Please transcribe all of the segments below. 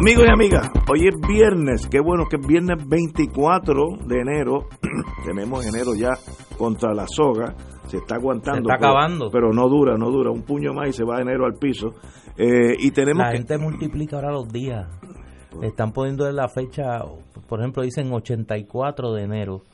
Amigos y amigas, hoy es viernes, qué bueno que es viernes 24 de enero, tenemos enero ya contra la soga, se está aguantando. Se está pero, acabando. Pero no dura, no dura, un puño más y se va enero al piso. Eh, y tenemos La que... gente multiplica ahora los días. Están poniendo la fecha, por ejemplo, dicen 84 de enero.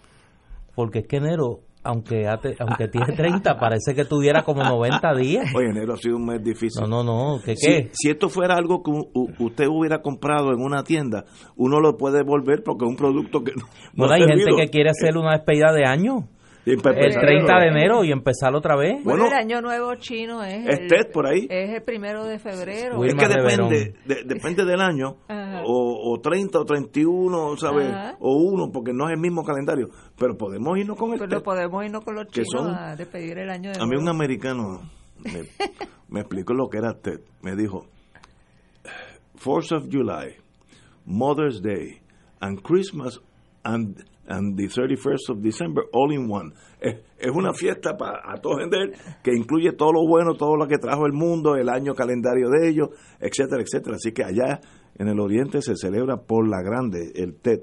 Porque es que enero, aunque aunque tiene 30, parece que tuviera como 90 días. Oye, enero ha sido un mes difícil. No, no, no, ¿qué Si, qué? si esto fuera algo que usted hubiera comprado en una tienda, uno lo puede devolver porque es un producto que no, no Bueno, ha hay gente que quiere hacer una despedida de año. El empezar, 30 de enero y empezar otra vez. Bueno, Bueno, el año nuevo chino es, es el, TED por ahí. es el primero de febrero. Wilma es que depende, de- depende del año, o, o 30 o 31, ¿sabes? Ajá. O uno, porque no es el mismo calendario. Pero podemos irnos con el TED. lo podemos irnos con los Que chinos son- a despedir el año de A mí un americano me, me explicó lo que era TED. Me dijo, Fourth of July, Mother's Day, and Christmas, and, and the 31st of December, all in one. Es, es una fiesta para a todo gente que incluye todo lo bueno, todo lo que trajo el mundo, el año calendario de ellos, etcétera, etcétera. Así que allá en el oriente se celebra por la grande el TED,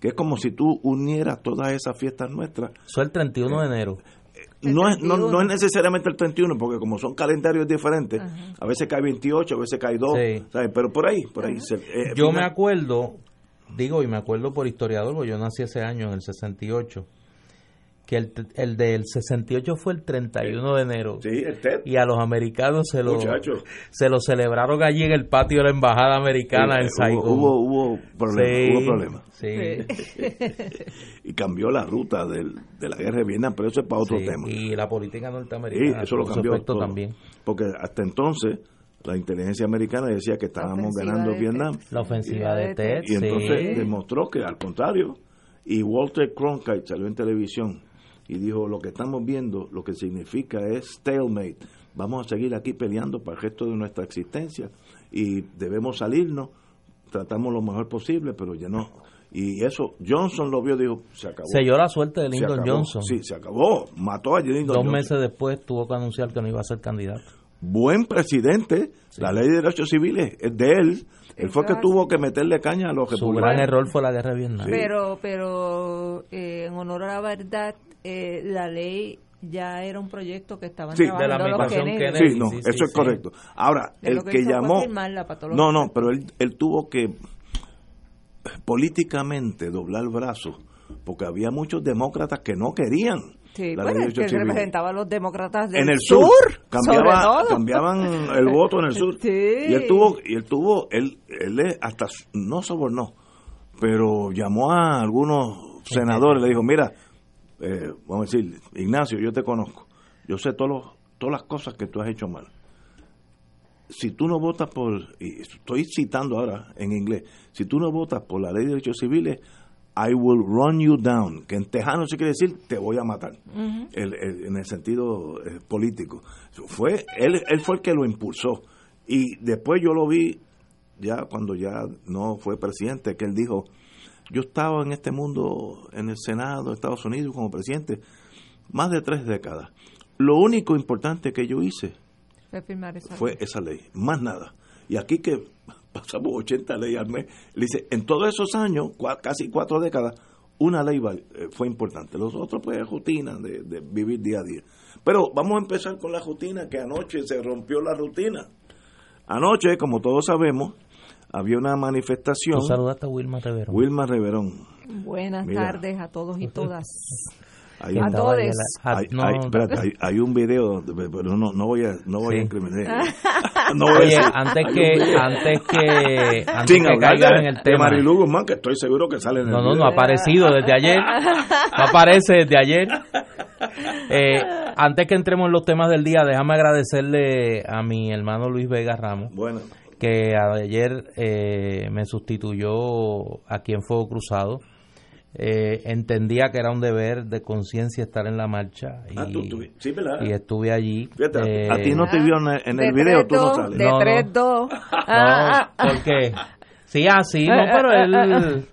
que es como si tú unieras todas esas fiestas nuestras Eso es el 31 de enero. El no es, no, 31. no es necesariamente el 31, porque como son calendarios diferentes, a veces cae 28, a veces cae 2, Sí. ¿sabes? pero por ahí, por ahí. se- eh, Yo me final- acuerdo, digo, y me acuerdo por historiador, porque yo nací ese año, en el 68, que el, el del 68 fue el 31 de enero. Sí, el TED. Y a los americanos se lo, Muchachos. se lo celebraron allí en el patio de la Embajada Americana en Saigón. Hubo, hubo, hubo problemas, Sí, hubo problemas. sí, Y cambió la ruta del- de la guerra de Vietnam, pero eso es para otro sí. tema. Y la política Sí, norteamericana. eso lo cambió todo. también. Porque hasta entonces la inteligencia americana decía que estábamos ganando Vietnam. La ofensiva de Ted, Y entonces sí. demostró que al contrario, y Walter Cronkite salió en televisión y dijo, lo que estamos viendo, lo que significa es stalemate. Vamos a seguir aquí peleando para el resto de nuestra existencia y debemos salirnos, tratamos lo mejor posible, pero ya no. Y eso, Johnson lo vio dijo, se acabó. Selló la suerte de Se Lyndon. Johnson. Sí, se acabó. Mató a Lyndon Dos Johnson. meses después tuvo que anunciar que no iba a ser candidato. Buen presidente. La ley de derechos civiles es de él. Él fue el que tuvo que meterle caña a los Su republicanos. gran error fue la guerra de Vietnam. Sí. Pero, pero eh, en honor a la verdad, eh, la ley ya era un proyecto que estaban Sí, trabajando de la los administración Kennedy. Kennedy. Sí, no, Sí, sí, eso es sí. correcto. Ahora, De el que, llamó... No, no, pero él, él tuvo que políticamente doblar brazos porque había muchos demócratas que no querían Sí, la bueno, es que derechos civiles. representaba a los demócratas del en el sur, cambiaba, cambiaban el voto en el sur Sí. y él tuvo y él tuvo él, él hasta no sobornó pero llamó a algunos senadores le dijo mira eh, vamos a decir Ignacio yo te conozco yo sé todos los- todas las cosas que tú has hecho mal si tú no votas por y estoy citando ahora en inglés si tú no votas por la ley de derechos civiles I will run you down, que en tejano se quiere decir te voy a matar, el- el- en el sentido eh, político. Fue él, él fue el que lo impulsó y después yo lo vi ya cuando ya no fue presidente que él dijo yo estaba en este mundo en el Senado de Estados Unidos como presidente más de tres décadas. Lo único importante que yo hice Fue firmar esa fue ley. esa ley, más nada. Y aquí que pasamos 80 leyes al mes, le dice, en todos esos años, cua- casi cuatro décadas, una ley eh, fue importante. Los otros, pues, rutina de, de vivir día a día. Pero vamos a empezar con la rutina, que anoche se rompió la rutina. Anoche, como todos sabemos, había una manifestación. Tú saludaste a Wilma Rivero. Wilma Reverón. Buenas Mira. tardes a todos y todas. Hay, A todos. ah, hay- no, hay- espérate, hay- hay un video, de- pero no, no voy a, no voy a Sí. incriminar. No voy a Oye, decir- antes que, antes que, antes Sin que caigan de, en el de tema. Marilu Guzmán, que estoy seguro que sale en el No, no, video. no ha aparecido desde ayer. No aparece desde ayer. Eh, antes que entremos en los temas del día, déjame agradecerle a mi hermano Luis Vega Ramos, Bueno, que ayer eh, me sustituyó aquí en Fuego Cruzado. Eh, entendía que era un deber de conciencia estar en la marcha y, ah, tú, tú- sí, ¿verdad? y estuve allí. Fíjate, a Eh, ti no te vio en el, en el video, tú no 3-2, sales. De No, no. 3-2. No, Ah, porque sí, así, no, pero él,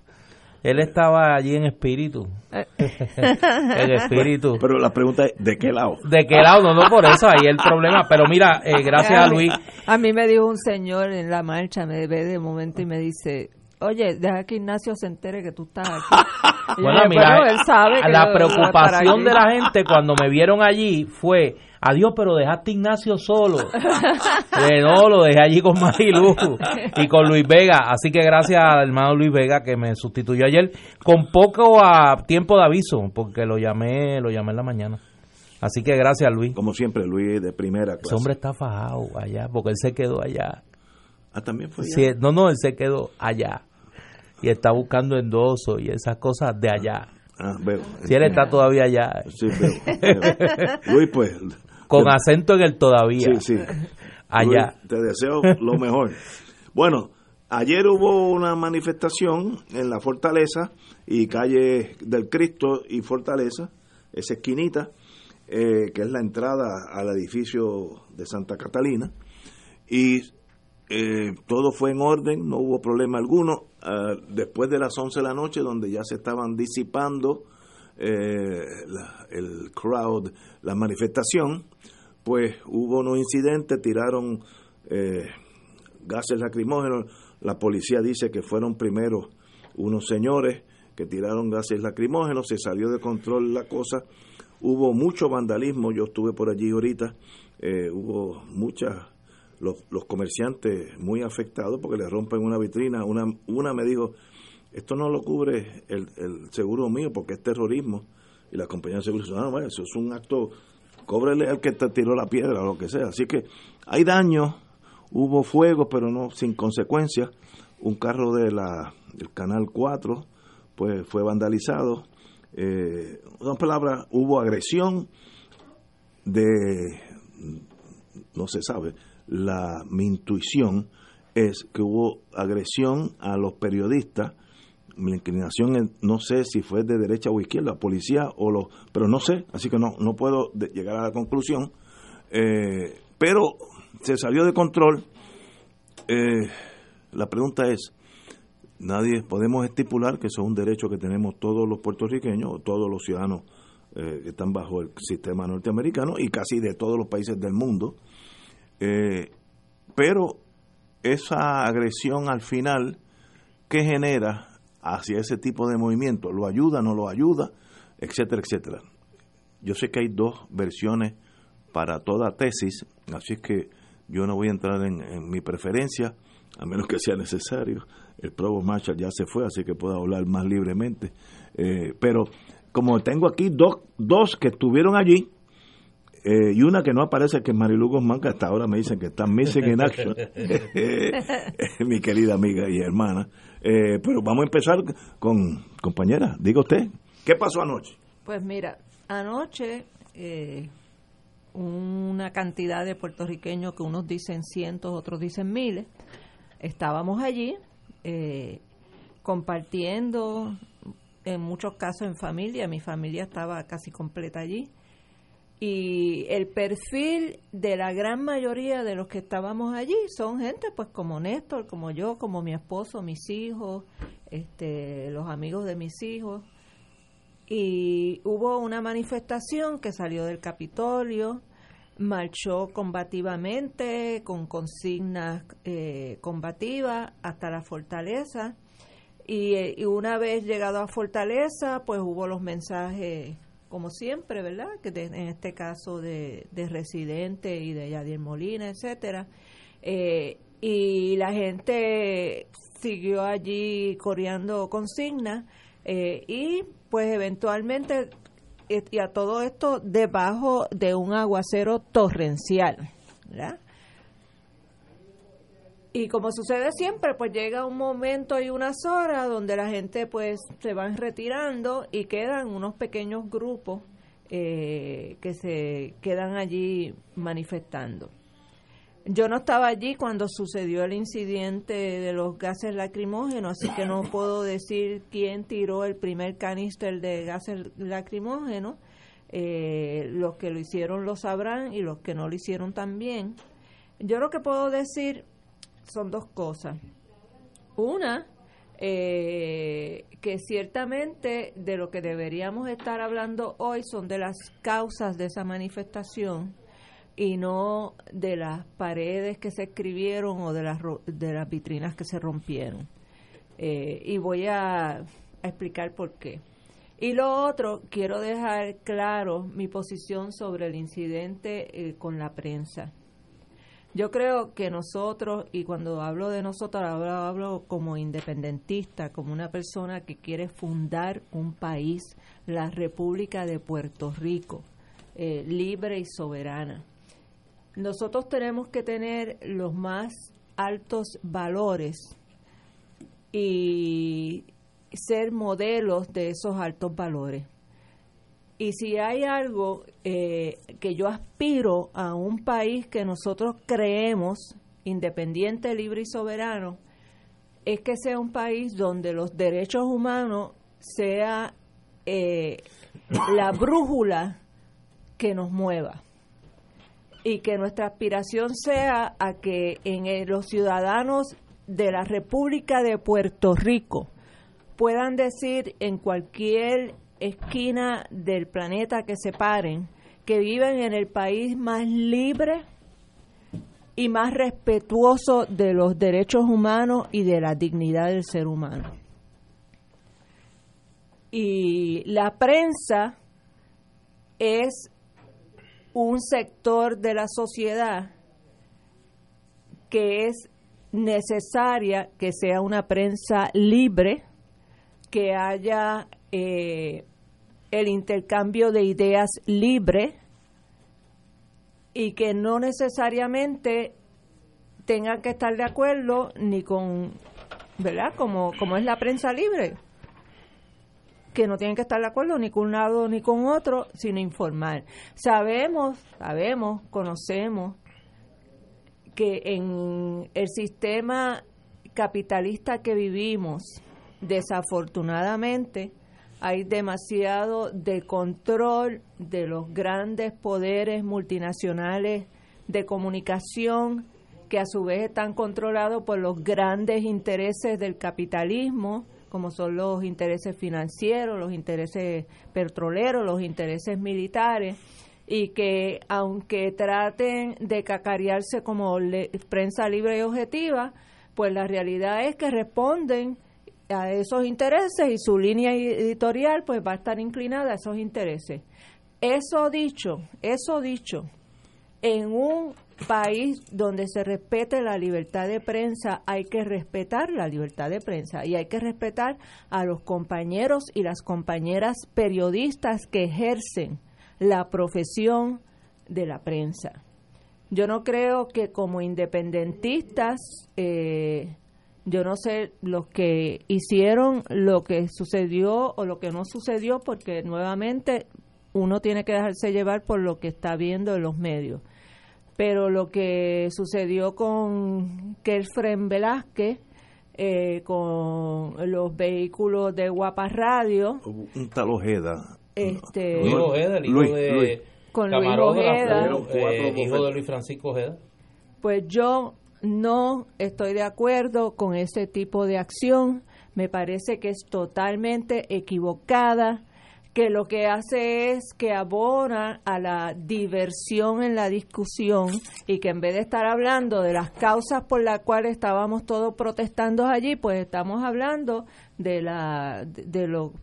él estaba allí en espíritu. en espíritu. Pero la pregunta es, ¿de qué lado? ¿De qué lado? No, no, por eso, ahí el problema. Pero mira, eh, gracias a Luis. A mí me dijo un señor en la marcha, me ve de momento y me dice, oye, deja que Ignacio se entere que tú estás aquí. Bueno, dije, mira, "Bueno, él sabe que la preocupación aquí". de la gente cuando me vieron allí fue, adiós, pero dejaste a Ignacio solo. Eh, no, lo dejé allí con Marilu y con Luis Vega. Así que gracias al hermano Luis Vega que me sustituyó ayer con poco a tiempo de aviso, porque lo llamé, lo llamé en la mañana. Así que gracias Luis. Como siempre, Luis de primera Ese clase. hombre está fajado allá, porque él se quedó allá. Ah, también fue Sí, no, no, él se quedó allá. Y está buscando endoso y esas cosas de allá. Ah, veo. Si él está todavía allá, Sí, veo, veo. Luis, pues. con acento en el todavía, Sí, sí. allá. Luis, te deseo lo mejor. Bueno, ayer hubo una manifestación en la Fortaleza y calle del Cristo y Fortaleza, esa esquinita, eh, que es la entrada al edificio de Santa Catalina. Y eh, todo fue en orden, no hubo problema alguno. Ah, después de las 11 de la noche, donde ya se estaban disipando eh, el crowd, la manifestación, pues hubo unos incidentes, tiraron eh, gases lacrimógenos. La policía dice que fueron primero unos señores que tiraron gases lacrimógenos, se salió de control la cosa. Hubo mucho vandalismo, yo estuve por allí ahorita, eh, hubo muchas, los, los comerciantes muy afectados porque le rompen una vitrina. Una, una me dijo, esto no lo cubre el, el seguro mío porque es terrorismo. Y la compañía de seguro dice, no, bueno, eso es un acto, cóbrele al que te tiró la piedra o lo que sea. Así que hay daño, hubo fuego, pero no sin consecuencias. Un carro de la, del Canal 4 pues fue vandalizado. Eh, en palabras, hubo agresión de, no se sabe, la, mi intuición es que hubo agresión a los periodistas. Mi inclinación es- no sé si fue de derecha o izquierda, policía o los, pero no sé, así que no, no puedo llegar a la conclusión. Eh, pero se salió de control. Eh, la pregunta es, nadie podemos estipular que eso es un derecho que tenemos todos los puertorriqueños todos los ciudadanos eh, que están bajo el sistema norteamericano y casi de todos los países del mundo. Eh, pero esa agresión al final, ¿qué genera hacia ese tipo de movimiento? ¿Lo ayuda, no lo ayuda? Etcétera, etcétera. Yo sé que hay dos versiones para toda tesis, así es que yo no voy a entrar en, en mi preferencia, a menos que sea necesario. El Provo Marshall ya se fue, así que puedo hablar más libremente. Eh, pero como tengo aquí dos, dos que estuvieron allí, eh, y una que no aparece, que es Marilu Guzmán, que hasta ahora me dicen que está missing in action, mi querida amiga y hermana. Eh, pero vamos a empezar con, compañera, diga usted, ¿qué pasó anoche? Pues mira, anoche eh, una cantidad de puertorriqueños que unos dicen cientos, otros dicen miles, estábamos allí eh, compartiendo, en muchos casos en familia, mi familia estaba casi completa allí, y el perfil de la gran mayoría de los que estábamos allí son gente pues como Néstor, como yo, como mi esposo, mis hijos, este, los amigos de mis hijos, y hubo una manifestación que salió del Capitolio, marchó combativamente, con consignas eh, combativas hasta la fortaleza. Y, eh, y una vez llegado a Fortaleza, pues hubo los mensajes, como siempre, ¿verdad? Que en este caso de, de Residente y de Yadier Molina, etcétera. Eh, y la gente siguió allí coreando consignas eh, y pues eventualmente eh, y a todo esto debajo de un aguacero torrencial, ¿verdad? Y como sucede siempre, pues llega un momento y unas horas donde la gente pues se van retirando y quedan unos pequeños grupos eh, que se quedan allí manifestando. Yo no estaba allí cuando sucedió el incidente de los gases lacrimógenos, así que no puedo decir quién tiró el primer canister de gases lacrimógenos. Eh, los que lo hicieron lo sabrán y los que no lo hicieron también. Yo lo que puedo decir son dos cosas. Una, eh, que ciertamente de lo que deberíamos estar hablando hoy son de las causas de esa manifestación y no de las paredes que se escribieron o de las, de las vitrinas que se rompieron. Eh, y voy a, explicar por qué. Y lo otro, quiero dejar claro mi posición sobre el incidente eh, con la prensa. Yo creo que nosotros, y cuando hablo de nosotros, hablo, como independentista, como una persona que quiere fundar un país, la República de Puerto Rico, eh, libre y soberana. Nosotros tenemos que tener los más altos valores y ser modelos de esos altos valores. Y si hay algo eh, que yo aspiro a un país que nosotros creemos independiente, libre y soberano, es que sea un país donde los derechos humanos sea eh, la brújula que nos mueva. Y que nuestra aspiración sea a que en los ciudadanos de la República de Puerto Rico puedan decir en cualquier esquina del planeta que se paren, que viven en el país más libre y más respetuoso de los derechos humanos y de la dignidad del ser humano. Y la prensa es un sector de la sociedad que es necesaria que sea una prensa libre, que haya eh, el intercambio de ideas libre y que no necesariamente tengan que estar de acuerdo ni con, ¿verdad? Como, como es la prensa libre, que no tienen que estar de acuerdo ni con un lado ni con otro, sino informar. Sabemos, sabemos, conocemos que en el sistema capitalista que vivimos, desafortunadamente, hay demasiado de control de los grandes poderes multinacionales de comunicación que a su vez están controlados por los grandes intereses del capitalismo, como son los intereses financieros, los intereses petroleros, los intereses militares, y que aunque traten de cacarearse como prensa libre y objetiva, pues la realidad es que responden a esos intereses y su línea editorial pues va a estar inclinada a esos intereses. Eso dicho, eso dicho, en un país donde se respete la libertad de prensa, hay que respetar la libertad de prensa y hay que respetar a los compañeros y las compañeras periodistas que ejercen la profesión de la prensa. Yo no creo que como independentistas eh, yo no sé los que hicieron lo que sucedió o lo que no sucedió, porque nuevamente uno tiene que dejarse llevar por lo que está viendo en los medios. Pero lo que sucedió con Kelfren Velázquez, eh, con los vehículos de Guapa Radio. Un tal Ojeda. Este, Luis Ojeda, el hijo de con Luis Ojeda. Eh, hijo de Luis Francisco Ojeda. Pues yo no estoy de acuerdo con ese tipo de acción. Me parece que es totalmente equivocada, que lo que hace es que abona a la diversión en la discusión y que en vez de estar hablando de las causas por las cuales estábamos todos protestando allí, pues estamos hablando de la de, lo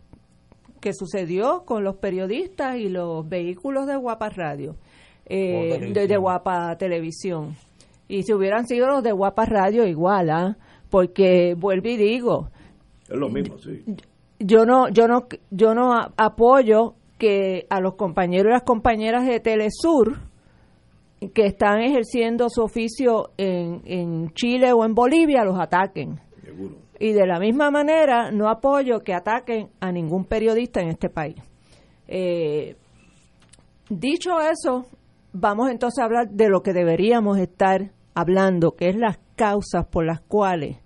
que sucedió con los periodistas y los vehículos de Guapa Radio, eh, de Guapa Televisión. Y si hubieran sido los de Guapa Radio, igual, ¿ah? Porque vuelvo y digo. Es lo mismo, sí. Yo no, yo no, yo no apoyo que a los compañeros y las compañeras de Telesur que están ejerciendo su oficio en, en Chile o en Bolivia los ataquen. Seguro. Y de la misma manera no apoyo que ataquen a ningún periodista en este país. Eh, dicho eso, vamos entonces a hablar de lo que deberíamos estar hablando, que es las causas por las cuales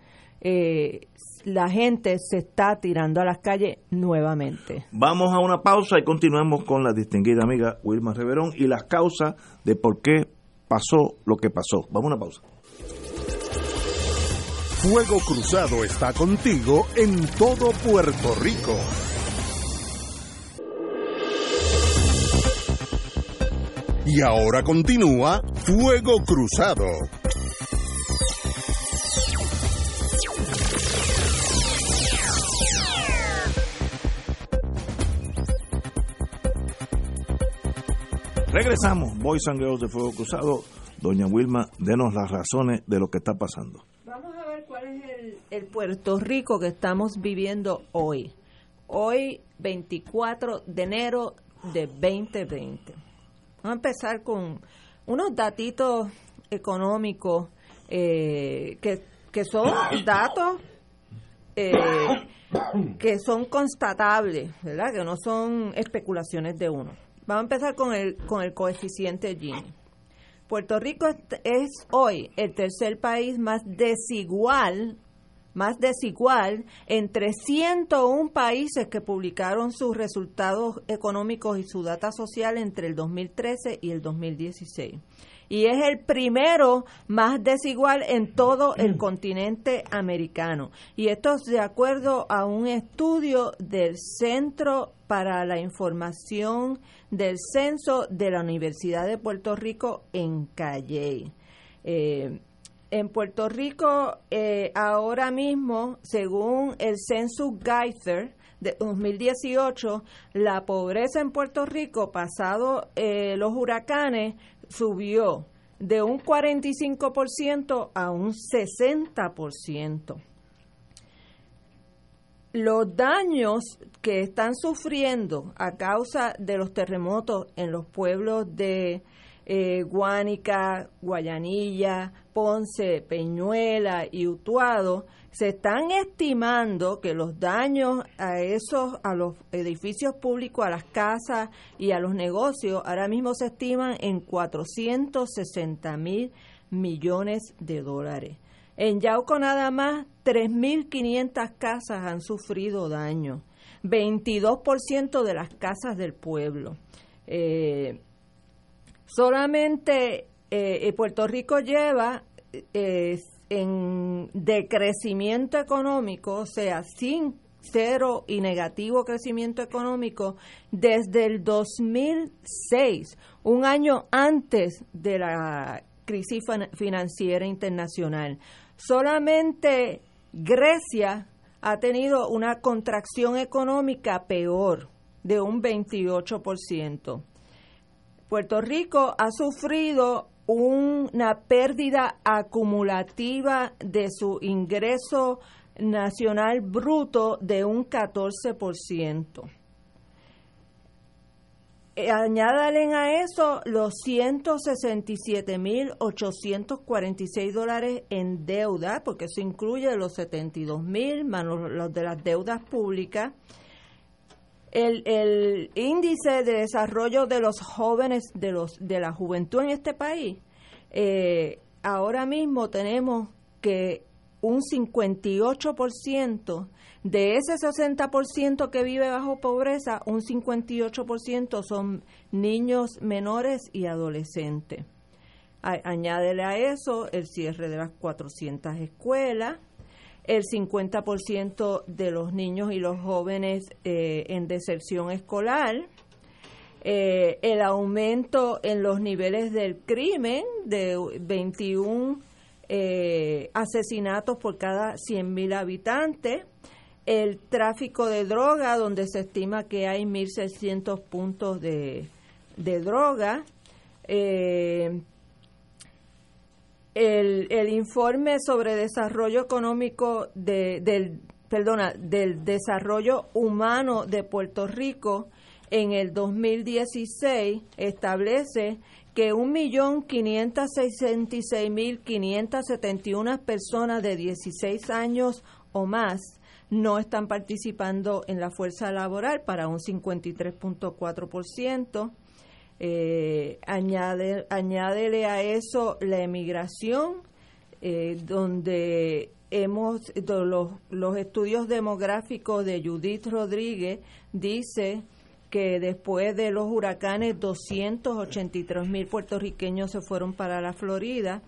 eh, la gente se está tirando a las calles nuevamente. Vamos a una pausa y continuamos con la distinguida amiga Wilma Reverón y las causas de por qué pasó lo que pasó. Vamos a una pausa. Fuego Cruzado está contigo en todo Puerto Rico. Y ahora continúa Fuego Cruzado. Regresamos, Boys and Girls de Fuego Cruzado. Doña Wilma, denos las razones de lo que está pasando. Vamos a ver cuál es el, el Puerto Rico que estamos viviendo hoy. Hoy, 24 de enero de 2020. Vamos a empezar con unos datitos económicos eh, que, que son datos eh, que son constatables, ¿verdad? Que no son especulaciones de uno. Vamos a empezar con el, con el coeficiente Gini. Puerto Rico es, es hoy el tercer país más desigual, más desigual entre 101 países que publicaron sus resultados económicos y su data social entre el 2013 y el 2016 y es el primero más desigual en todo el continente americano. Y esto es de acuerdo a un estudio del Centro para la Información del Censo de la Universidad de Puerto Rico en Calley. Eh, en Puerto Rico, eh, ahora mismo, según el Census Geyser de 2018, la pobreza en Puerto Rico, pasado eh, los huracanes, subió de un 45% a un 60%. Los daños que están sufriendo a causa de los terremotos en los pueblos de eh, Guánica, Guayanilla, Ponce, Peñuela y Utuado, se están estimando que los daños a esos, a los edificios públicos, a las casas y a los negocios, ahora mismo se estiman en 460 mil millones de dólares. En Yauco nada más 3.500 casas han sufrido daño, 22% de las casas del pueblo. Eh, Solamente eh, Puerto Rico lleva eh, en decrecimiento económico, o sea, sin cero y negativo crecimiento económico desde el 2006, un año antes de la crisis financiera internacional. Solamente Grecia ha tenido una contracción económica peor de un 28%. Puerto Rico ha sufrido una pérdida acumulativa de su ingreso nacional bruto de un 14%. Eh, añádale a eso los 167.846 dólares en deuda, porque eso incluye los 72.000 más los de las deudas públicas, el, el índice de desarrollo de los jóvenes, de, los, de la juventud en este país, eh, ahora mismo tenemos que un 58% de ese 60% que vive bajo pobreza, un 58% son niños menores y adolescentes. añádele a eso el cierre de las 400 escuelas, el 50% de los niños y los jóvenes eh, en deserción escolar, eh, el aumento en los niveles del crimen de 21 eh, asesinatos por cada 100.000 habitantes, el tráfico de droga, donde se estima que hay 1.600 puntos de, de droga, el, el informe sobre desarrollo económico de, del, perdona, del desarrollo humano de Puerto Rico en el 2016 establece que 1.566.571 personas de 16 años o más no están participando en la fuerza laboral para un 53.4%. Eh, añade, añádele a eso la emigración, eh, donde hemos los, los estudios demográficos de Judith Rodríguez dice que después de los huracanes 283 mil puertorriqueños se fueron para la Florida.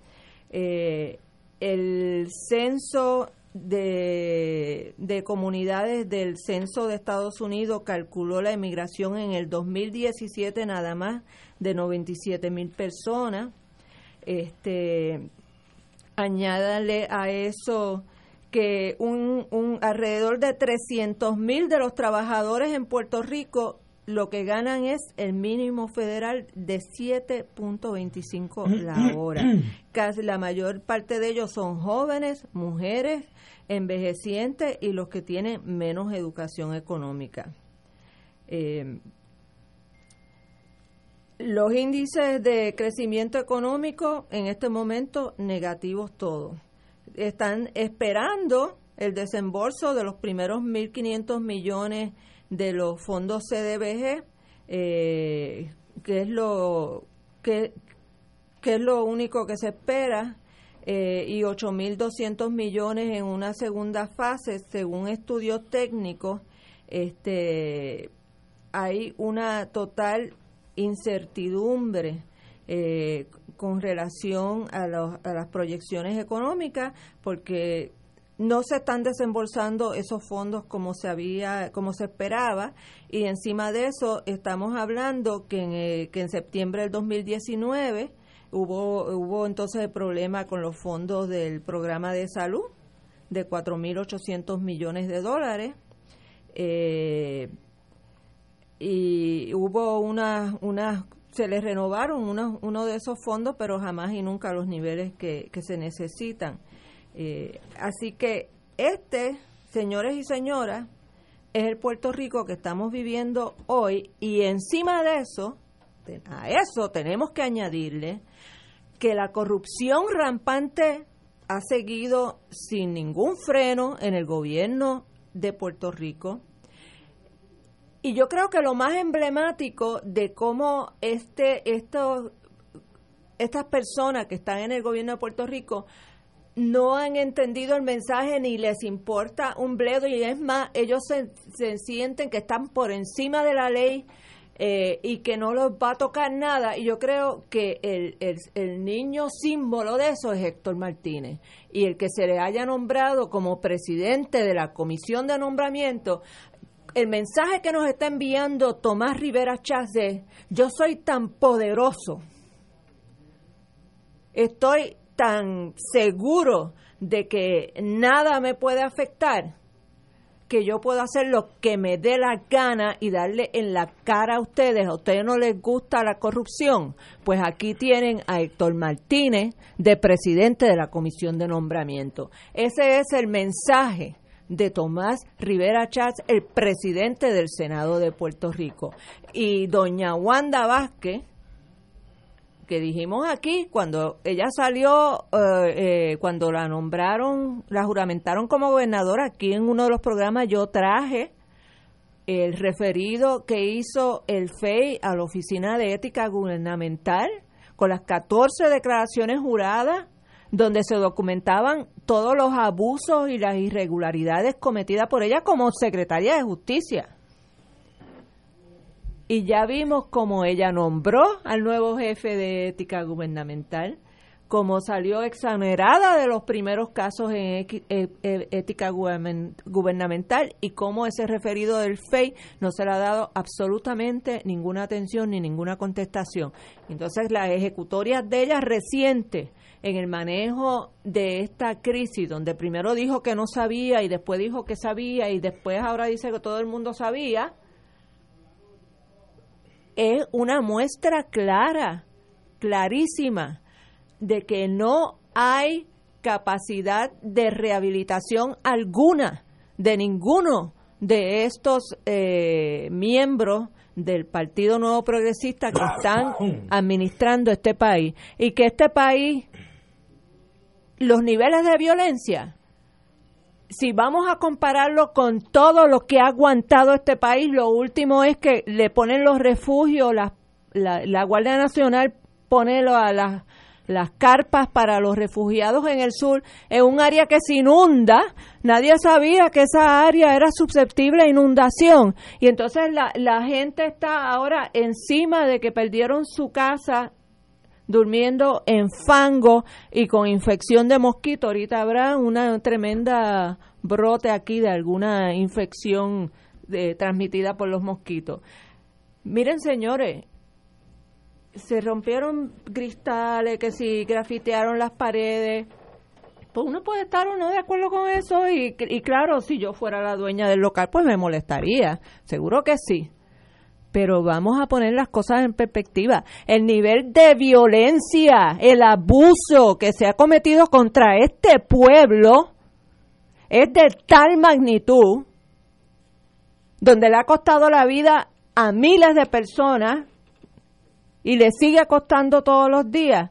Eh, el censo de, de, comunidades del censo de Estados Unidos calculó la emigración en el 2017 nada más de 97 mil personas. Este, añádale a eso que un, un alrededor de 300 mil de los trabajadores en Puerto Rico lo que ganan es el mínimo federal de 7.25 la hora. Casi la mayor parte de ellos son jóvenes, mujeres, envejecientes y los que tienen menos educación económica. Eh, los índices de crecimiento económico en este momento negativos todos. Están esperando el desembolso de los primeros 1.500 millones de los fondos CDBG, eh, que es lo que, es lo único que se espera, eh, y 8.200 millones en una segunda fase, según estudios técnicos, este, hay una total incertidumbre eh, con relación a, a las proyecciones económicas, porque no se están desembolsando esos fondos como se había como se esperaba. Y encima de eso estamos hablando que en, eh, que en septiembre del 2019 hubo hubo entonces el problema con los fondos del programa de salud de 4.800 millones de dólares. Eh, y hubo una una se les renovaron uno, uno de esos fondos pero jamás y nunca a los niveles que, que se necesitan eh, así que este, señores y señoras, es el Puerto Rico que estamos viviendo hoy y encima de eso, a eso tenemos que añadirle que la corrupción rampante ha seguido sin ningún freno en el gobierno de Puerto Rico. Y yo creo que lo más emblemático de cómo este, estos, estas personas que están en el gobierno de Puerto Rico no han entendido el mensaje ni les importa un bledo y es más, ellos se, sienten que están por encima de la ley eh, y que no los va a tocar nada. Y yo creo que el, el, niño símbolo de eso es Héctor Martínez. Y el que se le haya nombrado como presidente de la comisión de nombramiento, el mensaje que nos está enviando Tomás Rivera Chávez yo soy tan poderoso, estoy tan seguro de que nada me puede afectar que yo puedo hacer lo que me dé la gana y darle en la cara a ustedes, a ustedes no les gusta la corrupción, pues aquí tienen a Héctor Martínez de presidente de la Comisión de Nombramiento. Ese es el mensaje de Tomás Rivera Chávez, el presidente del Senado de Puerto Rico. Y doña Wanda Vázquez, que dijimos aquí, cuando ella salió, eh, eh, cuando la nombraron, la juramentaron como gobernadora, aquí en uno de los programas yo traje el referido que hizo el FEI a la Oficina de Ética Gubernamental con las 14 declaraciones juradas donde se documentaban todos los abusos y las irregularidades cometidas por ella como secretaria de Justicia y ya vimos cómo ella nombró al nuevo jefe de ética gubernamental, cómo salió exonerada de los primeros casos en e, e, ética gubernamental y cómo ese referido del FEI no se le ha dado absolutamente ninguna atención ni ninguna contestación. Entonces, las ejecutorias de ella recientes en el manejo de esta crisis, donde primero dijo que no sabía y después dijo que sabía y después ahora dice que todo el mundo sabía, es una muestra clara, clarísima, de que no hay capacidad de rehabilitación alguna de ninguno de estos eh, miembros del Partido Nuevo Progresista que están administrando este país. Y que este país los niveles de violencia si vamos a compararlo con todo lo que ha aguantado este país, lo último es que le ponen los refugios, la, la Guardia Nacional pone a las las carpas para los refugiados en el sur en un área que se inunda. Nadie sabía que esa área era susceptible a inundación. Y entonces la, la gente está ahora encima de que perdieron su casa durmiendo en fango y con infección de mosquito. Ahorita habrá una tremenda brote aquí de alguna infección de, transmitida por los mosquitos. Miren, señores, se rompieron cristales, que si grafitearon las paredes. Pues uno puede estar o no de acuerdo con eso y, y claro, si yo fuera la dueña del local, pues me molestaría, seguro que sí. Pero vamos a poner las cosas en perspectiva. El nivel de violencia, el abuso que se ha cometido contra este pueblo es de tal magnitud, donde le ha costado la vida a miles de personas y le sigue costando todos los días,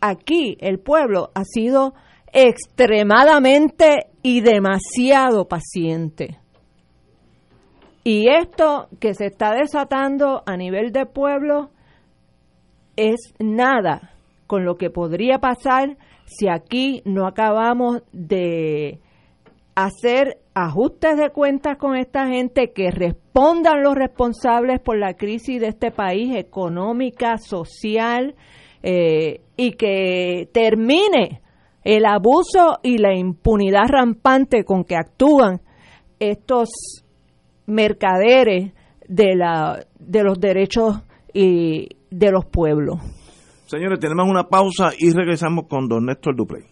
aquí el pueblo ha sido extremadamente y demasiado paciente. Y esto que se está desatando a nivel de pueblo es nada con lo que podría pasar si aquí no acabamos de hacer ajustes de cuentas con esta gente, que respondan los responsables por la crisis de este país económica, social, eh, y que termine el abuso y la impunidad rampante con que actúan estos mercaderes de, la, de los derechos y de los pueblos. Señores, tenemos una pausa y regresamos con don Néstor Duprey.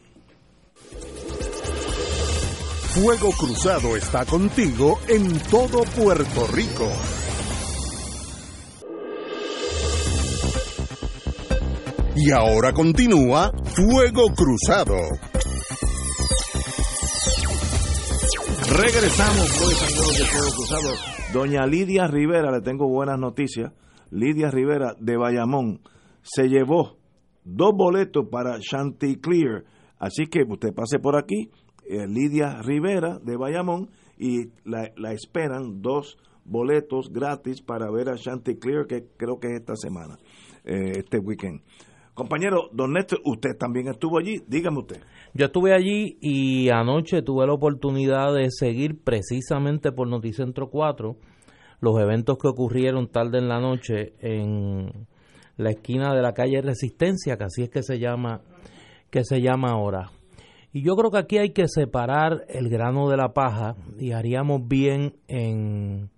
Fuego Cruzado está contigo en todo Puerto Rico. Y ahora continúa Fuego Cruzado. Regresamos, pues, amigos de Fuego Cruzado. Doña Lidia Rivera, le tengo buenas noticias. Lidia Rivera de Bayamón se llevó dos boletos para Chanticleer. Así que usted pase por aquí eh, Lidia Rivera de Bayamón y la, esperan dos boletos gratis para ver a Chanticleer, que creo que es esta semana, eh, este weekend. Compañero, don Néstor, usted también estuvo allí, dígame usted. Yo estuve allí y anoche tuve la oportunidad de seguir precisamente por Noticentro 4 los eventos que ocurrieron tarde en la noche en la esquina de la calle Resistencia, que así es que se llama, que se llama ahora. Y yo creo que aquí hay que separar el grano de la paja y haríamos bien en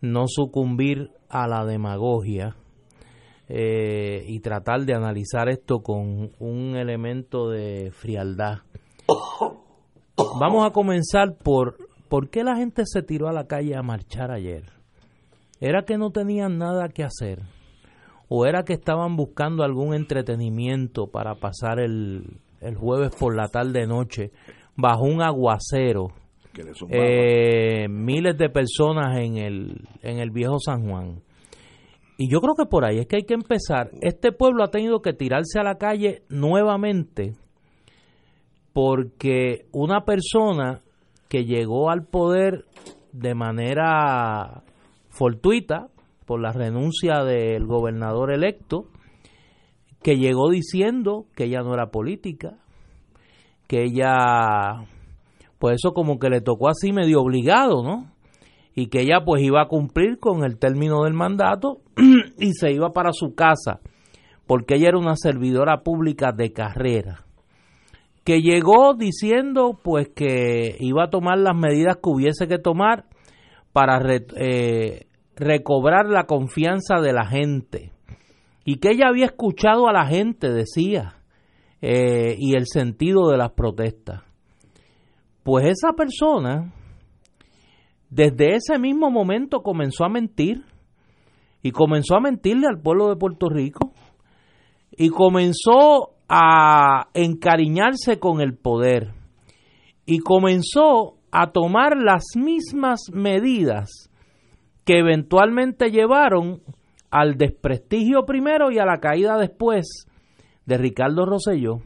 no sucumbir a la demagogia eh, y tratar de analizar esto con un elemento de frialdad. Vamos a comenzar por por qué la gente se tiró a la calle a marchar ayer. ¿Era que no tenían nada que hacer? ¿O era que estaban buscando algún entretenimiento para pasar el, el jueves por la tarde noche bajo un aguacero eh, miles de personas en el en el viejo San Juan y yo creo que por ahí es que hay que empezar este pueblo ha tenido que tirarse a la calle nuevamente porque una persona que llegó al poder de manera fortuita por la renuncia del gobernador electo que llegó diciendo que ella no era política, que ella, pues eso como que le tocó así medio obligado, ¿no? Y que ella pues iba a cumplir con el término del mandato y se iba para su casa, porque ella era una servidora pública de carrera, que llegó diciendo pues que iba a tomar las medidas que hubiese que tomar para eh, recobrar la confianza de la gente y que ella había escuchado a la gente, decía, eh, y el sentido de las protestas. Pues esa persona, desde ese mismo momento comenzó a mentir, y comenzó a mentirle al pueblo de Puerto Rico, y comenzó a encariñarse con el poder, y comenzó a tomar las mismas medidas que eventualmente llevaron al desprestigio primero y a la caída después de Ricardo Rosselló.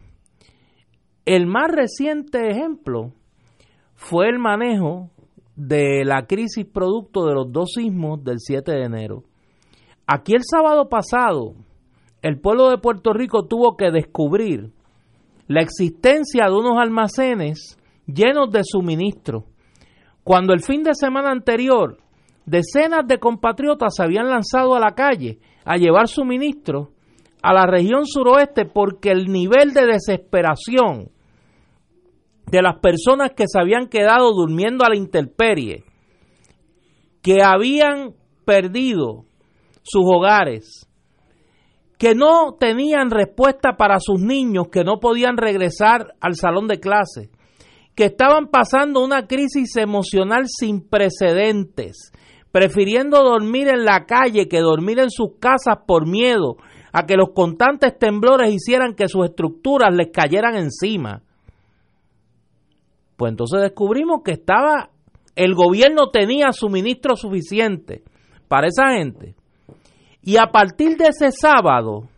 El más reciente ejemplo fue el manejo de la crisis producto de los dos sismos del 7 de enero. Aquí el sábado pasado, el pueblo de Puerto Rico tuvo que descubrir la existencia de unos almacenes llenos de suministros, cuando el fin de semana anterior decenas de compatriotas se habían lanzado a la calle a llevar suministros a la región suroeste porque el nivel de desesperación de las personas que se habían quedado durmiendo a la intemperie, que habían perdido sus hogares, que no tenían respuesta para sus niños, que no podían regresar al salón de clase, que estaban pasando una crisis emocional sin precedentes, prefiriendo dormir en la calle que dormir en sus casas por miedo a que los constantes temblores hicieran que sus estructuras les cayeran encima. Pues entonces descubrimos que estaba, el gobierno tenía suministro suficiente para esa gente. Y a partir de ese sábado,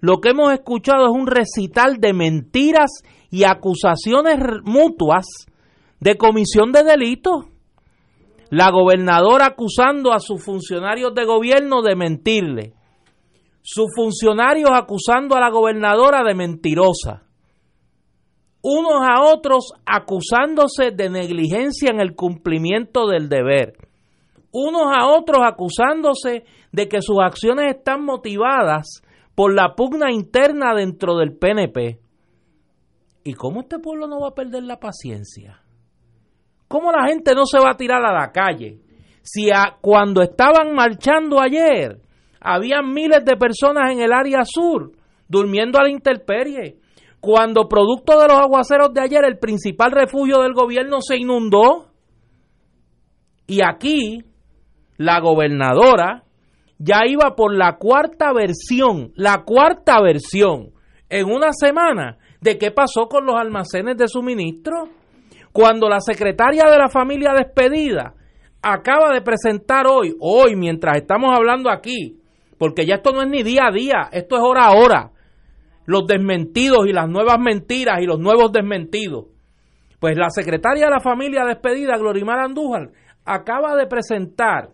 lo que hemos escuchado es un recital de mentiras y acusaciones mutuas de comisión de delitos. La gobernadora acusando a sus funcionarios de gobierno de mentirle. Sus funcionarios acusando a la gobernadora de mentirosa. Unos a otros acusándose de negligencia en el cumplimiento del deber. Unos a otros acusándose de que sus acciones están motivadas por la pugna interna dentro del PNP. ¿Y cómo este pueblo no va a perder la paciencia? ¿Cómo la gente no se va a tirar a la calle? Si cuando estaban marchando ayer, había miles de personas en el área sur durmiendo a la intemperie. Cuando producto de los aguaceros de ayer el principal refugio del gobierno se inundó. Y aquí la gobernadora ya iba por la cuarta versión, la cuarta versión en una semana de qué pasó con los almacenes de suministro. Cuando la secretaria de la familia despedida acaba de presentar hoy, hoy mientras estamos hablando aquí, porque ya esto no es ni día a día, esto es hora a hora, los desmentidos y las nuevas mentiras y los nuevos desmentidos. Pues la secretaria de la familia despedida, Glorimar Andújar, acaba de presentar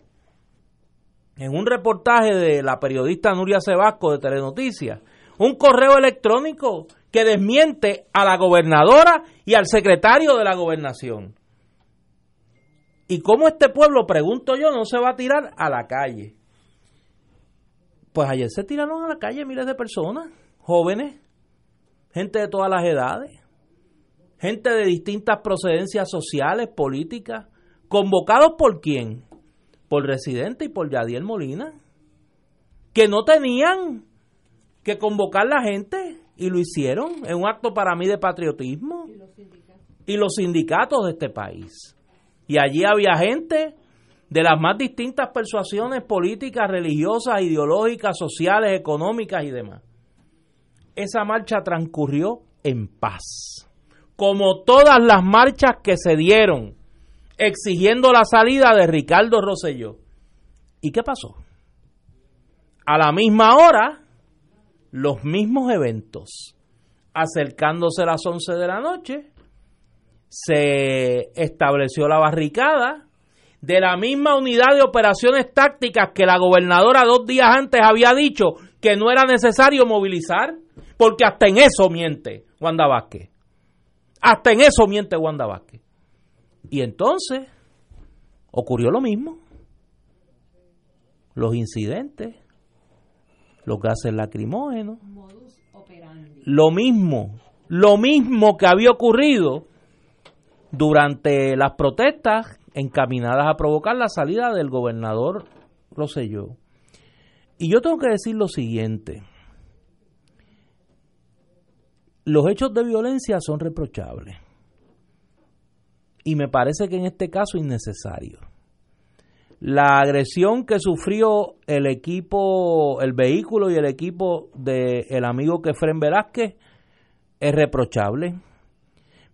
en un reportaje de la periodista Nuria Sebasco de Telenoticias un correo electrónico que desmiente a la gobernadora y al secretario de la gobernación. ¿Y cómo este pueblo, pregunto yo, no se va a tirar a la calle? Pues ayer se tiraron a la calle miles de personas, jóvenes, gente de todas las edades, gente de distintas procedencias sociales, políticas, convocados por quién? Por Residente y por Yadiel Molina, que no tenían que convocar la gente y lo hicieron en un acto para mí de patriotismo. ¿Y los sindicatos? de este país. Y allí había gente de las más distintas persuasiones políticas, religiosas, ideológicas, sociales, económicas y demás. Esa marcha transcurrió en paz, como todas las marchas que se dieron exigiendo la salida de Ricardo Rosselló. ¿Y qué pasó? A la misma hora, los mismos eventos. Acercándose a las 11 de la noche, se estableció la barricada de la misma unidad de operaciones tácticas que la gobernadora dos días antes había dicho que no era necesario movilizar, porque hasta en eso miente Wanda Vázquez. Hasta en eso miente Wanda Vázquez. Y entonces ocurrió lo mismo. Los incidentes los gases lacrimógenos. Lo mismo, lo mismo que había ocurrido durante las protestas encaminadas a provocar la salida del gobernador Roselló. Y yo tengo que decir lo siguiente. Los hechos de violencia son reprochables. Y me parece que en este caso innecesario la agresión que sufrió el equipo, el vehículo y el equipo del el amigo Kefren Velázquez es reprochable.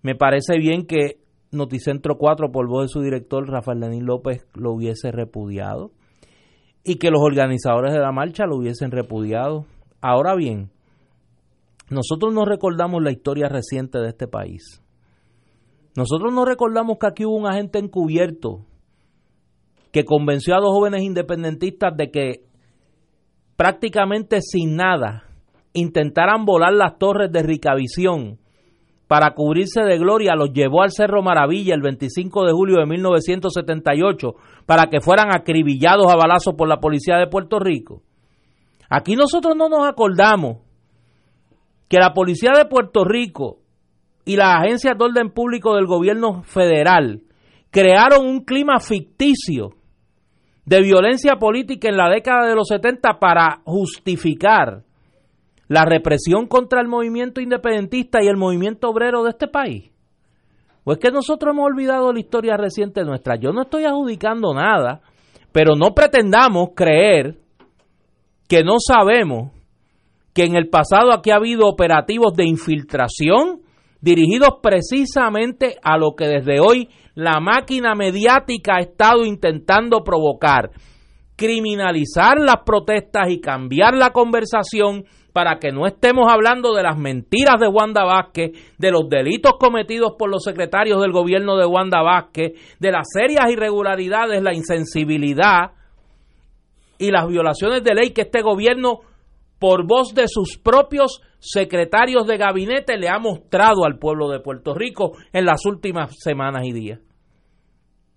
Me parece bien que Noticentro 4, por voz de su director Rafael Lenín López, lo hubiese repudiado y que los organizadores de la marcha lo hubiesen repudiado. Ahora bien, nosotros no recordamos la historia reciente de este país. Nosotros no recordamos que aquí hubo un agente encubierto que convenció a dos jóvenes independentistas de que prácticamente sin nada, intentaran volar las torres de Ricavisión para cubrirse de gloria, los llevó al Cerro Maravilla el 25 de julio de 1978 para que fueran acribillados a balazos por la policía de Puerto Rico. Aquí nosotros no nos acordamos que la policía de Puerto Rico y las agencias de orden público del gobierno federal crearon un clima ficticio de violencia política en la década de los 70 para justificar la represión contra el movimiento independentista y el movimiento obrero de este país? ¿O es que nosotros hemos olvidado la historia reciente nuestra? Yo no estoy adjudicando nada, pero no pretendamos creer que no sabemos que en el pasado aquí ha habido operativos de infiltración dirigidos precisamente a lo que desde hoy la máquina mediática ha estado intentando provocar, criminalizar las protestas y cambiar la conversación para que no estemos hablando de las mentiras de Wanda Vázquez, de los delitos cometidos por los secretarios del gobierno de Wanda Vázquez, de las serias irregularidades, la insensibilidad y las violaciones de ley que este gobierno, por voz de sus propios secretarios de gabinete, le ha mostrado al pueblo de Puerto Rico en las últimas semanas y días.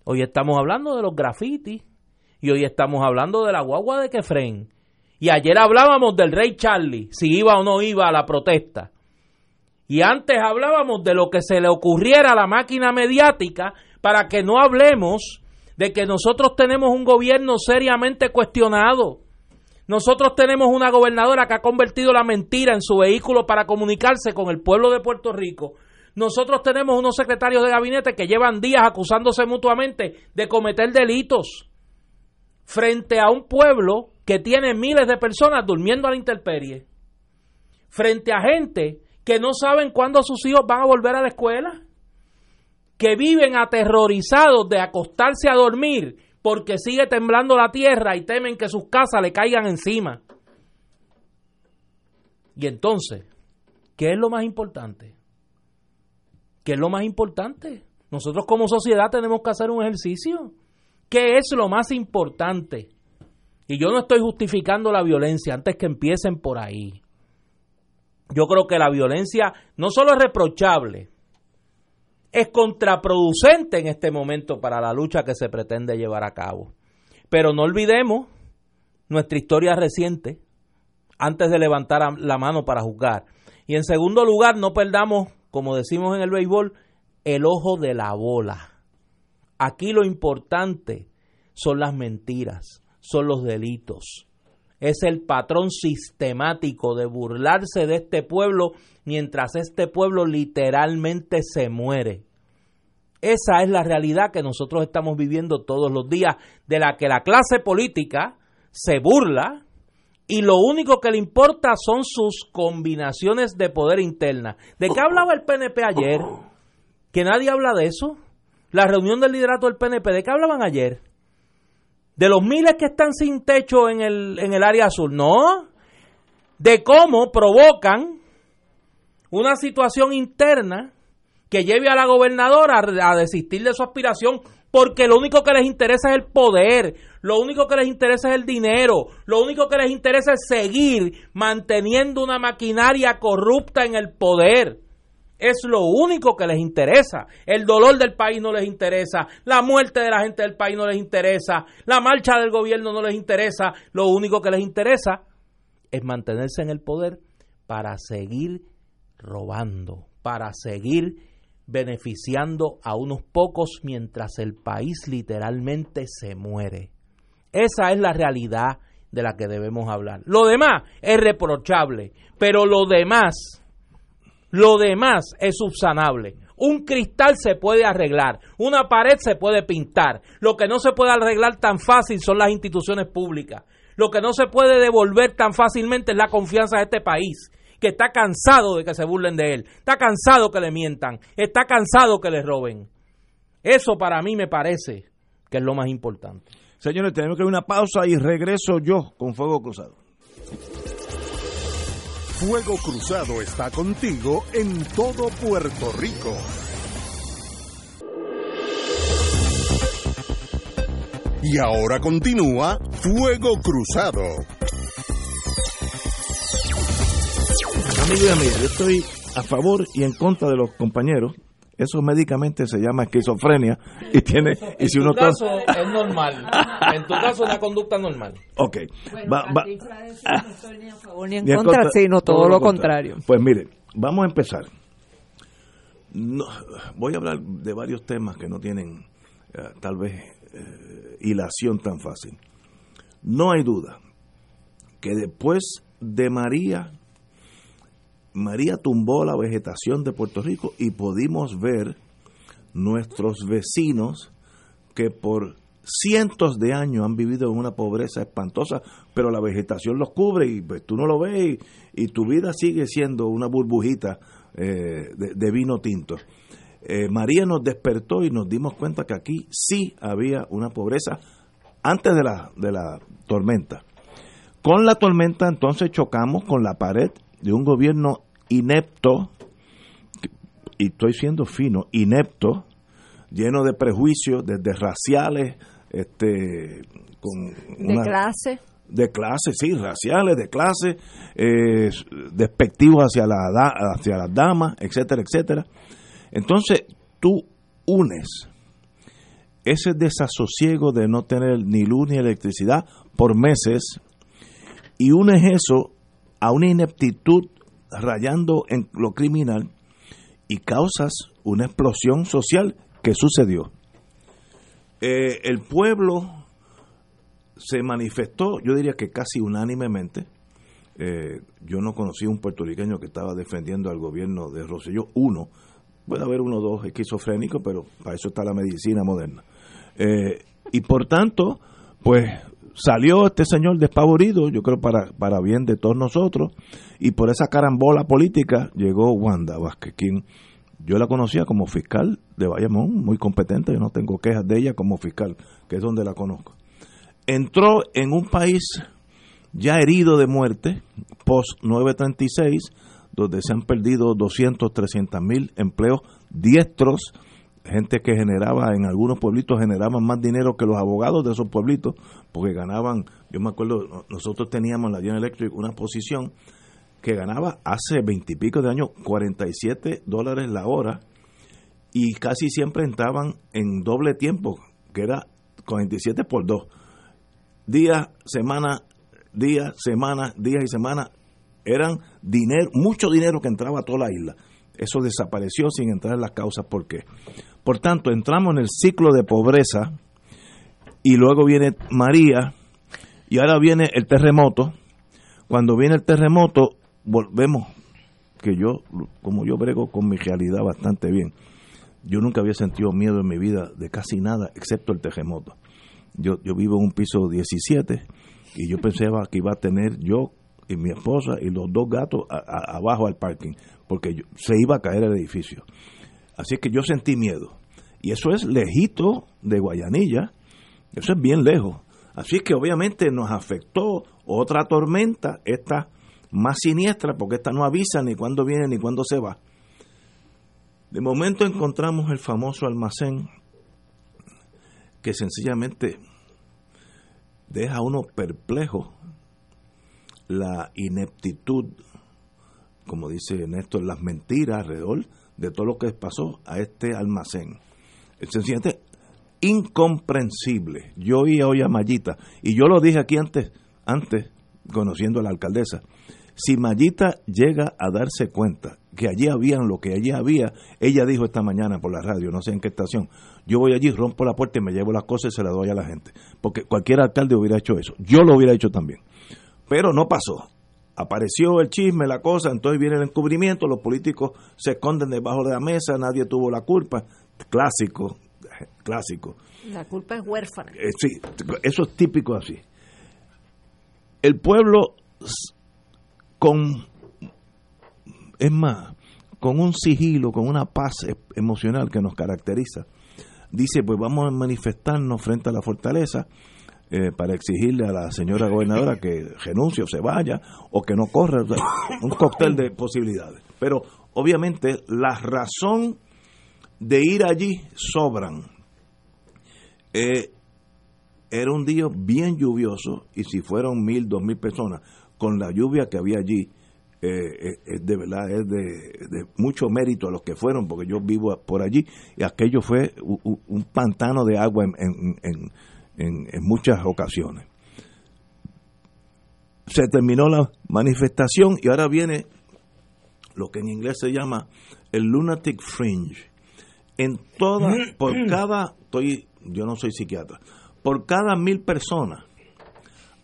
Hoy estamos hablando de los grafitis y hoy estamos hablando de la guagua de Kefren y ayer hablábamos del rey Charlie, si iba o no iba a la protesta. Y antes hablábamos de lo que se le ocurriera a la máquina mediática para que no hablemos de que nosotros tenemos un gobierno seriamente cuestionado. Nosotros tenemos una gobernadora que ha convertido la mentira en su vehículo para comunicarse con el pueblo de Puerto Rico. Nosotros tenemos unos secretarios de gabinete que llevan días acusándose mutuamente de cometer delitos frente a un pueblo que tiene miles de personas durmiendo a la intemperie, frente a gente que no saben cuándo sus hijos van a volver a la escuela, que viven aterrorizados de acostarse a dormir porque sigue temblando la tierra y temen que sus casas le caigan encima. Y entonces, ¿qué es lo más importante? ¿Qué es lo más importante? Nosotros como sociedad tenemos que hacer un ejercicio. ¿Qué es lo más importante? Y yo no estoy justificando la violencia antes que empiecen por ahí. Yo creo que la violencia no solo es reprochable, es contraproducente en este momento para la lucha que se pretende llevar a cabo. Pero no olvidemos nuestra historia reciente antes de levantar la mano para juzgar. Y en segundo lugar, no perdamos, como decimos en el béisbol, el ojo de la bola. Aquí lo importante son las mentiras, son los delitos. Es el patrón sistemático de burlarse de este pueblo mientras este pueblo literalmente se muere. Esa es la realidad que nosotros estamos viviendo todos los días, de la que la clase política se burla y lo único que le importa son sus combinaciones de poder interna. ¿De qué hablaba el PNP ayer? Que nadie habla de eso. La reunión del liderato del PNP, ¿de qué hablaban ayer? De los miles que están sin techo en el, en el área azul, no, de cómo provocan una situación interna que lleve a la gobernadora a, desistir de su aspiración porque lo único que les interesa es el poder, lo único que les interesa es el dinero, lo único que les interesa es seguir manteniendo una maquinaria corrupta en el poder. Es lo único que les interesa. El dolor del país no les interesa. La muerte de la gente del país no les interesa. La marcha del gobierno no les interesa. Lo único que les interesa es mantenerse en el poder para seguir robando, para seguir beneficiando a unos pocos mientras el país literalmente se muere. Esa es la realidad de la que debemos hablar. Lo demás es reprochable, pero lo demás lo demás es subsanable. Un cristal se puede arreglar, una pared se puede pintar. Lo que no se puede arreglar tan fácil son las instituciones públicas. Lo que no se puede devolver tan fácilmente es la confianza de este país, que está cansado de que se burlen de él, está cansado que le mientan, está cansado que le roben. Eso para mí me parece que es lo más importante. Señores, tenemos que ir a una pausa y regreso yo con Fuego Cruzado. Fuego Cruzado está contigo en todo Puerto Rico. Y ahora continúa Fuego Cruzado. Amigo y amigas, yo estoy a favor y en contra de los compañeros eso médicamente se llama esquizofrenia y tiene y si en uno tu caso es normal. En tu caso es una conducta normal. Ok. Bueno, va- va- no ni a favor ni en Ni en contra, contra, sino todo, lo contrario. Pues mire, vamos a empezar. No, voy a hablar de varios temas que no tienen eh, tal vez eh, hilación tan fácil. No hay duda que después de María, María tumbó la vegetación de Puerto Rico y pudimos ver nuestros vecinos que por cientos de años han vivido en una pobreza espantosa, pero la vegetación los cubre y pues, tú no lo ves y, tu vida sigue siendo una burbujita eh, de, de vino tinto. Eh, María nos despertó y nos dimos cuenta que aquí sí había una pobreza antes de la, de la tormenta. Con la tormenta entonces chocamos con la pared de un gobierno inepto, y estoy siendo fino, inepto, lleno de prejuicios, desde raciales, este, con De clase. de clase, sí, raciales, de clase, eh, despectivos hacia, la, hacia las damas, etcétera, etcétera. Entonces, tú unes ese desasosiego de no tener ni luz ni electricidad por meses y unes eso a una ineptitud rayando en lo criminal y causas una explosión social que sucedió. Eh, el pueblo se manifestó, yo diría que casi unánimemente. Eh, yo no conocí un puertorriqueño que estaba defendiendo al gobierno de Rosselló, uno. Puede haber uno o dos esquizofrénicos, pero para eso está la medicina moderna. Eh, y por tanto, pues salió este señor despavorido, yo creo para, para bien de todos nosotros, y por esa carambola política llegó Wanda Vázquez, quien yo la conocía como fiscal de Bayamón, muy competente, yo no tengo quejas de ella como fiscal, que es donde la conozco. Entró en un país ya herido de muerte, post 936, donde se han perdido 200, 300 mil empleos diestros, gente que generaba, en algunos pueblitos generaban más dinero que los abogados de esos pueblitos, porque ganaban, yo me acuerdo, no- nosotros teníamos en la General Electric una posición que ganaba hace veintipico de años 47 dólares la hora y casi siempre entraban en doble tiempo, que era 47 por 2 día, semana, día, semana, día y semana, eran dinero, mucho dinero que entraba a toda la isla. Eso desapareció sin entrar en las causas por qué. Por tanto, entramos en el ciclo de pobreza y luego viene María y ahora viene el terremoto. Cuando viene el terremoto, volvemos, que yo, como yo brego con mi realidad bastante bien, yo nunca había sentido miedo en mi vida de casi nada, excepto el terremoto yo, yo vivo en un piso 17 y yo pensaba que iba a tener yo y mi esposa y los dos gatos abajo al parking, porque se iba a caer el edificio. Así que yo sentí miedo. Y eso es lejito de Guayanilla, eso es bien lejos. Así que obviamente nos afectó otra tormenta, esta más siniestra, porque esta no avisa ni cuándo viene ni cuándo se va. De momento encontramos el famoso almacén que sencillamente deja a uno perplejo la ineptitud, como dice Néstor, las mentiras alrededor de todo lo que pasó a este almacén. Es sencillamente incomprensible. Yo oía hoy a Mayita, y yo lo dije aquí antes, antes, conociendo a la alcaldesa, si Mayita llega a darse cuenta que allí habían lo que allí había, ella dijo esta mañana por la radio, no sé en qué estación, yo voy allí, rompo la puerta y me llevo las cosas y se las doy a la gente. Porque cualquier alcalde hubiera hecho eso. Yo lo hubiera hecho también. Pero no pasó. Apareció el chisme, la cosa, entonces viene el encubrimiento, los políticos se esconden debajo de la mesa, nadie tuvo la culpa. Clásico, clásico. La culpa es huérfana. Eh, sí, eso es típico así. El pueblo con, es más, con un sigilo, con una paz e- emocional que nos caracteriza, dice, pues vamos a manifestarnos frente a la fortaleza eh, para exigirle a la señora gobernadora que renuncie o se vaya o que no corra, un cóctel de posibilidades. Pero obviamente la razón de ir allí sobran. Eh, era un día bien lluvioso y si fueron mil, dos mil personas, con la lluvia que había allí, eh, es de verdad, es de, mucho mérito a los que fueron, porque yo vivo por allí y aquello fue un, pantano de agua en, en, muchas ocasiones. Se terminó la manifestación y ahora viene lo que en inglés se llama el lunatic fringe. En toda, por cada, estoy, yo no soy psiquiatra, por cada mil personas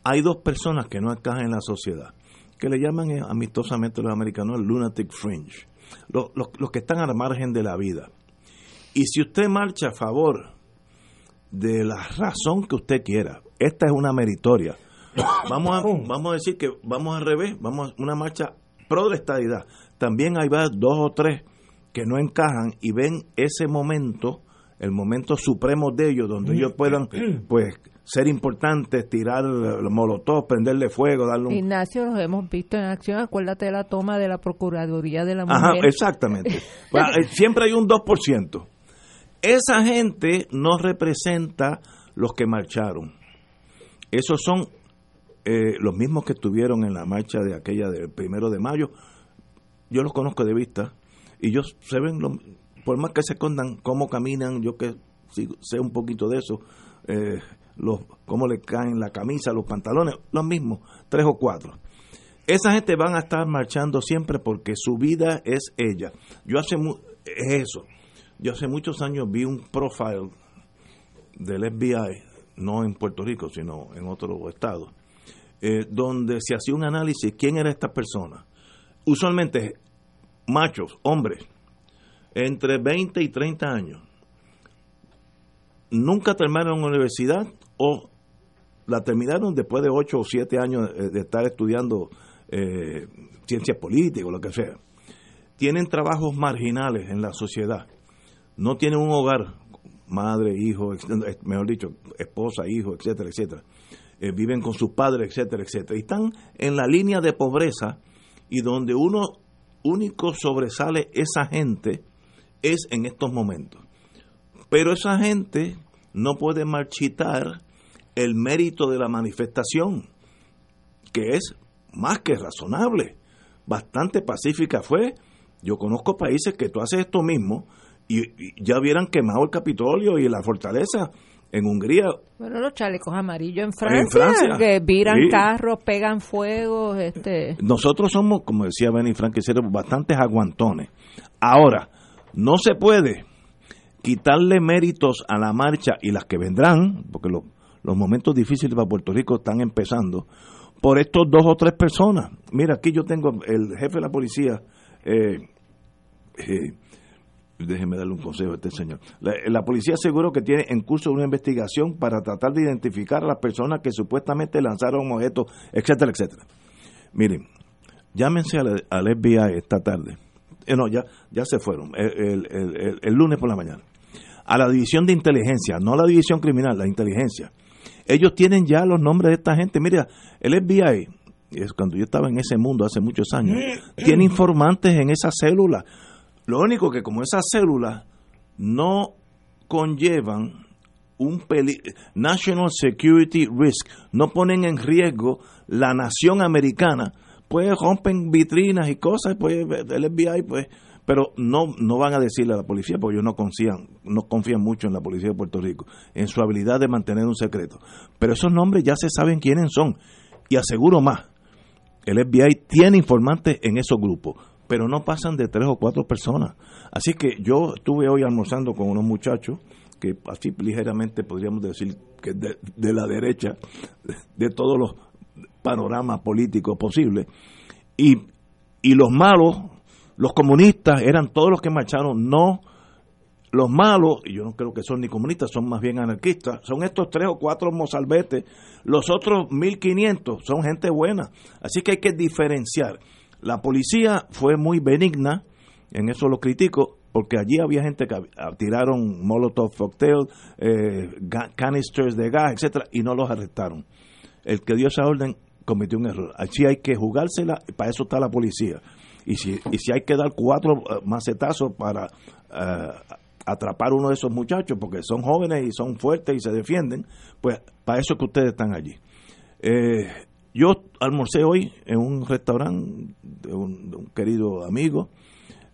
hay dos personas que no encajan en la sociedad que le llaman eh, amistosamente los americanos el lunatic fringe, los, los, que están al margen de la vida. Y si usted marcha a favor de la razón que usted quiera, esta es una meritoria. Vamos a, vamos a decir que vamos al revés, vamos a una marcha pro de estadidad. También hay dos o tres que no encajan y ven ese momento, el momento supremo de ellos, donde ellos puedan, pues, ser importantes, tirar los molotov, prenderle fuego, darle un... Ignacio, los hemos visto en acción, acuérdate de la toma de la Procuraduría de la Mujer. Ajá, exactamente. Eh, siempre hay un 2%. Esa gente no representa los que marcharon. Esos son eh, los mismos que estuvieron en la marcha de aquella del primero de mayo. Yo los conozco de vista y ellos se ven, por más que se escondan cómo caminan, yo que sé un poquito de eso, eh, los cómo le caen la camisa, los pantalones, los mismos, tres o cuatro. Esa gente van a estar marchando siempre porque su vida es ella. Yo hace es eso. Yo hace muchos años vi un profile del FBI, no en Puerto Rico, sino en otro estado, eh, donde se hacía un análisis quién era esta persona. Usualmente machos, hombres, entre 20 y 30 años. Nunca terminaron la universidad o la terminaron después de ocho o siete años de estar estudiando eh, ciencias políticas o lo que sea. Tienen trabajos marginales en la sociedad. No tienen un hogar, madre, hijo, mejor dicho, esposa, hijo, etcétera, etcétera. Eh, viven con sus padres, etcétera, etcétera. Y están en la línea de pobreza y donde uno único sobresale esa gente es en estos momentos. Pero esa gente no puede marchitar el mérito de la manifestación, que es más que razonable, bastante pacífica fue. Yo conozco países que tú haces esto mismo y, ya hubieran quemado el Capitolio y la fortaleza en Hungría. Bueno, los chalecos amarillos en Francia, que viran carros, pegan fuego. Este. Nosotros somos, como decía Benny Frank, bastantes aguantones. Ahora, no se puede quitarle méritos a la marcha y las que vendrán, porque lo, los momentos difíciles para Puerto Rico están empezando por estos dos o tres personas. Mira, aquí yo tengo el jefe de la policía, eh, eh, déjeme darle un consejo a este señor. La, policía aseguró que tiene en curso una investigación para tratar de identificar a las personas que supuestamente lanzaron objetos, etcétera, etcétera. Miren, llámense al, FBI esta tarde. Eh, no, ya, ya se fueron, el lunes por la mañana. A la división de inteligencia, no la división criminal, la inteligencia ellos tienen ya los nombres de esta gente. Mira, el FBI, es cuando yo estaba en ese mundo hace muchos años, tiene informantes en esa célula. Lo único que como esas células no conllevan un national security risk, no ponen en riesgo la nación americana, pues rompen vitrinas y cosas, pues el FBI pues pero no no van a decirle a la policía porque ellos no confían no confían mucho en la policía de Puerto Rico en su habilidad de mantener un secreto. Pero esos nombres ya se saben quiénes son y aseguro más el FBI tiene informantes en esos grupos pero no pasan de tres o cuatro personas. Así que yo estuve hoy almorzando con unos muchachos que así ligeramente podríamos decir que de, la derecha de todos los panoramas políticos posibles. Y, y los malos los comunistas eran todos los que marcharon, no los malos, y yo no creo que son ni comunistas, son más bien anarquistas, son estos tres o cuatro mozalbetes, los otros 1500 son gente buena, así que hay que diferenciar. La policía fue muy benigna, en eso lo critico, porque allí había gente que tiraron molotov cocktail, eh, canisters de gas, etcétera, y no los arrestaron. El que dio esa orden cometió un error. Así hay que jugársela, para eso está la policía y si, y si hay que dar cuatro eh, macetazos para uh, atrapar uno de esos muchachos, porque son jóvenes y son fuertes y se defienden, pues para eso que ustedes están allí. Eh, yo almorcé hoy en un restaurante de un, querido amigo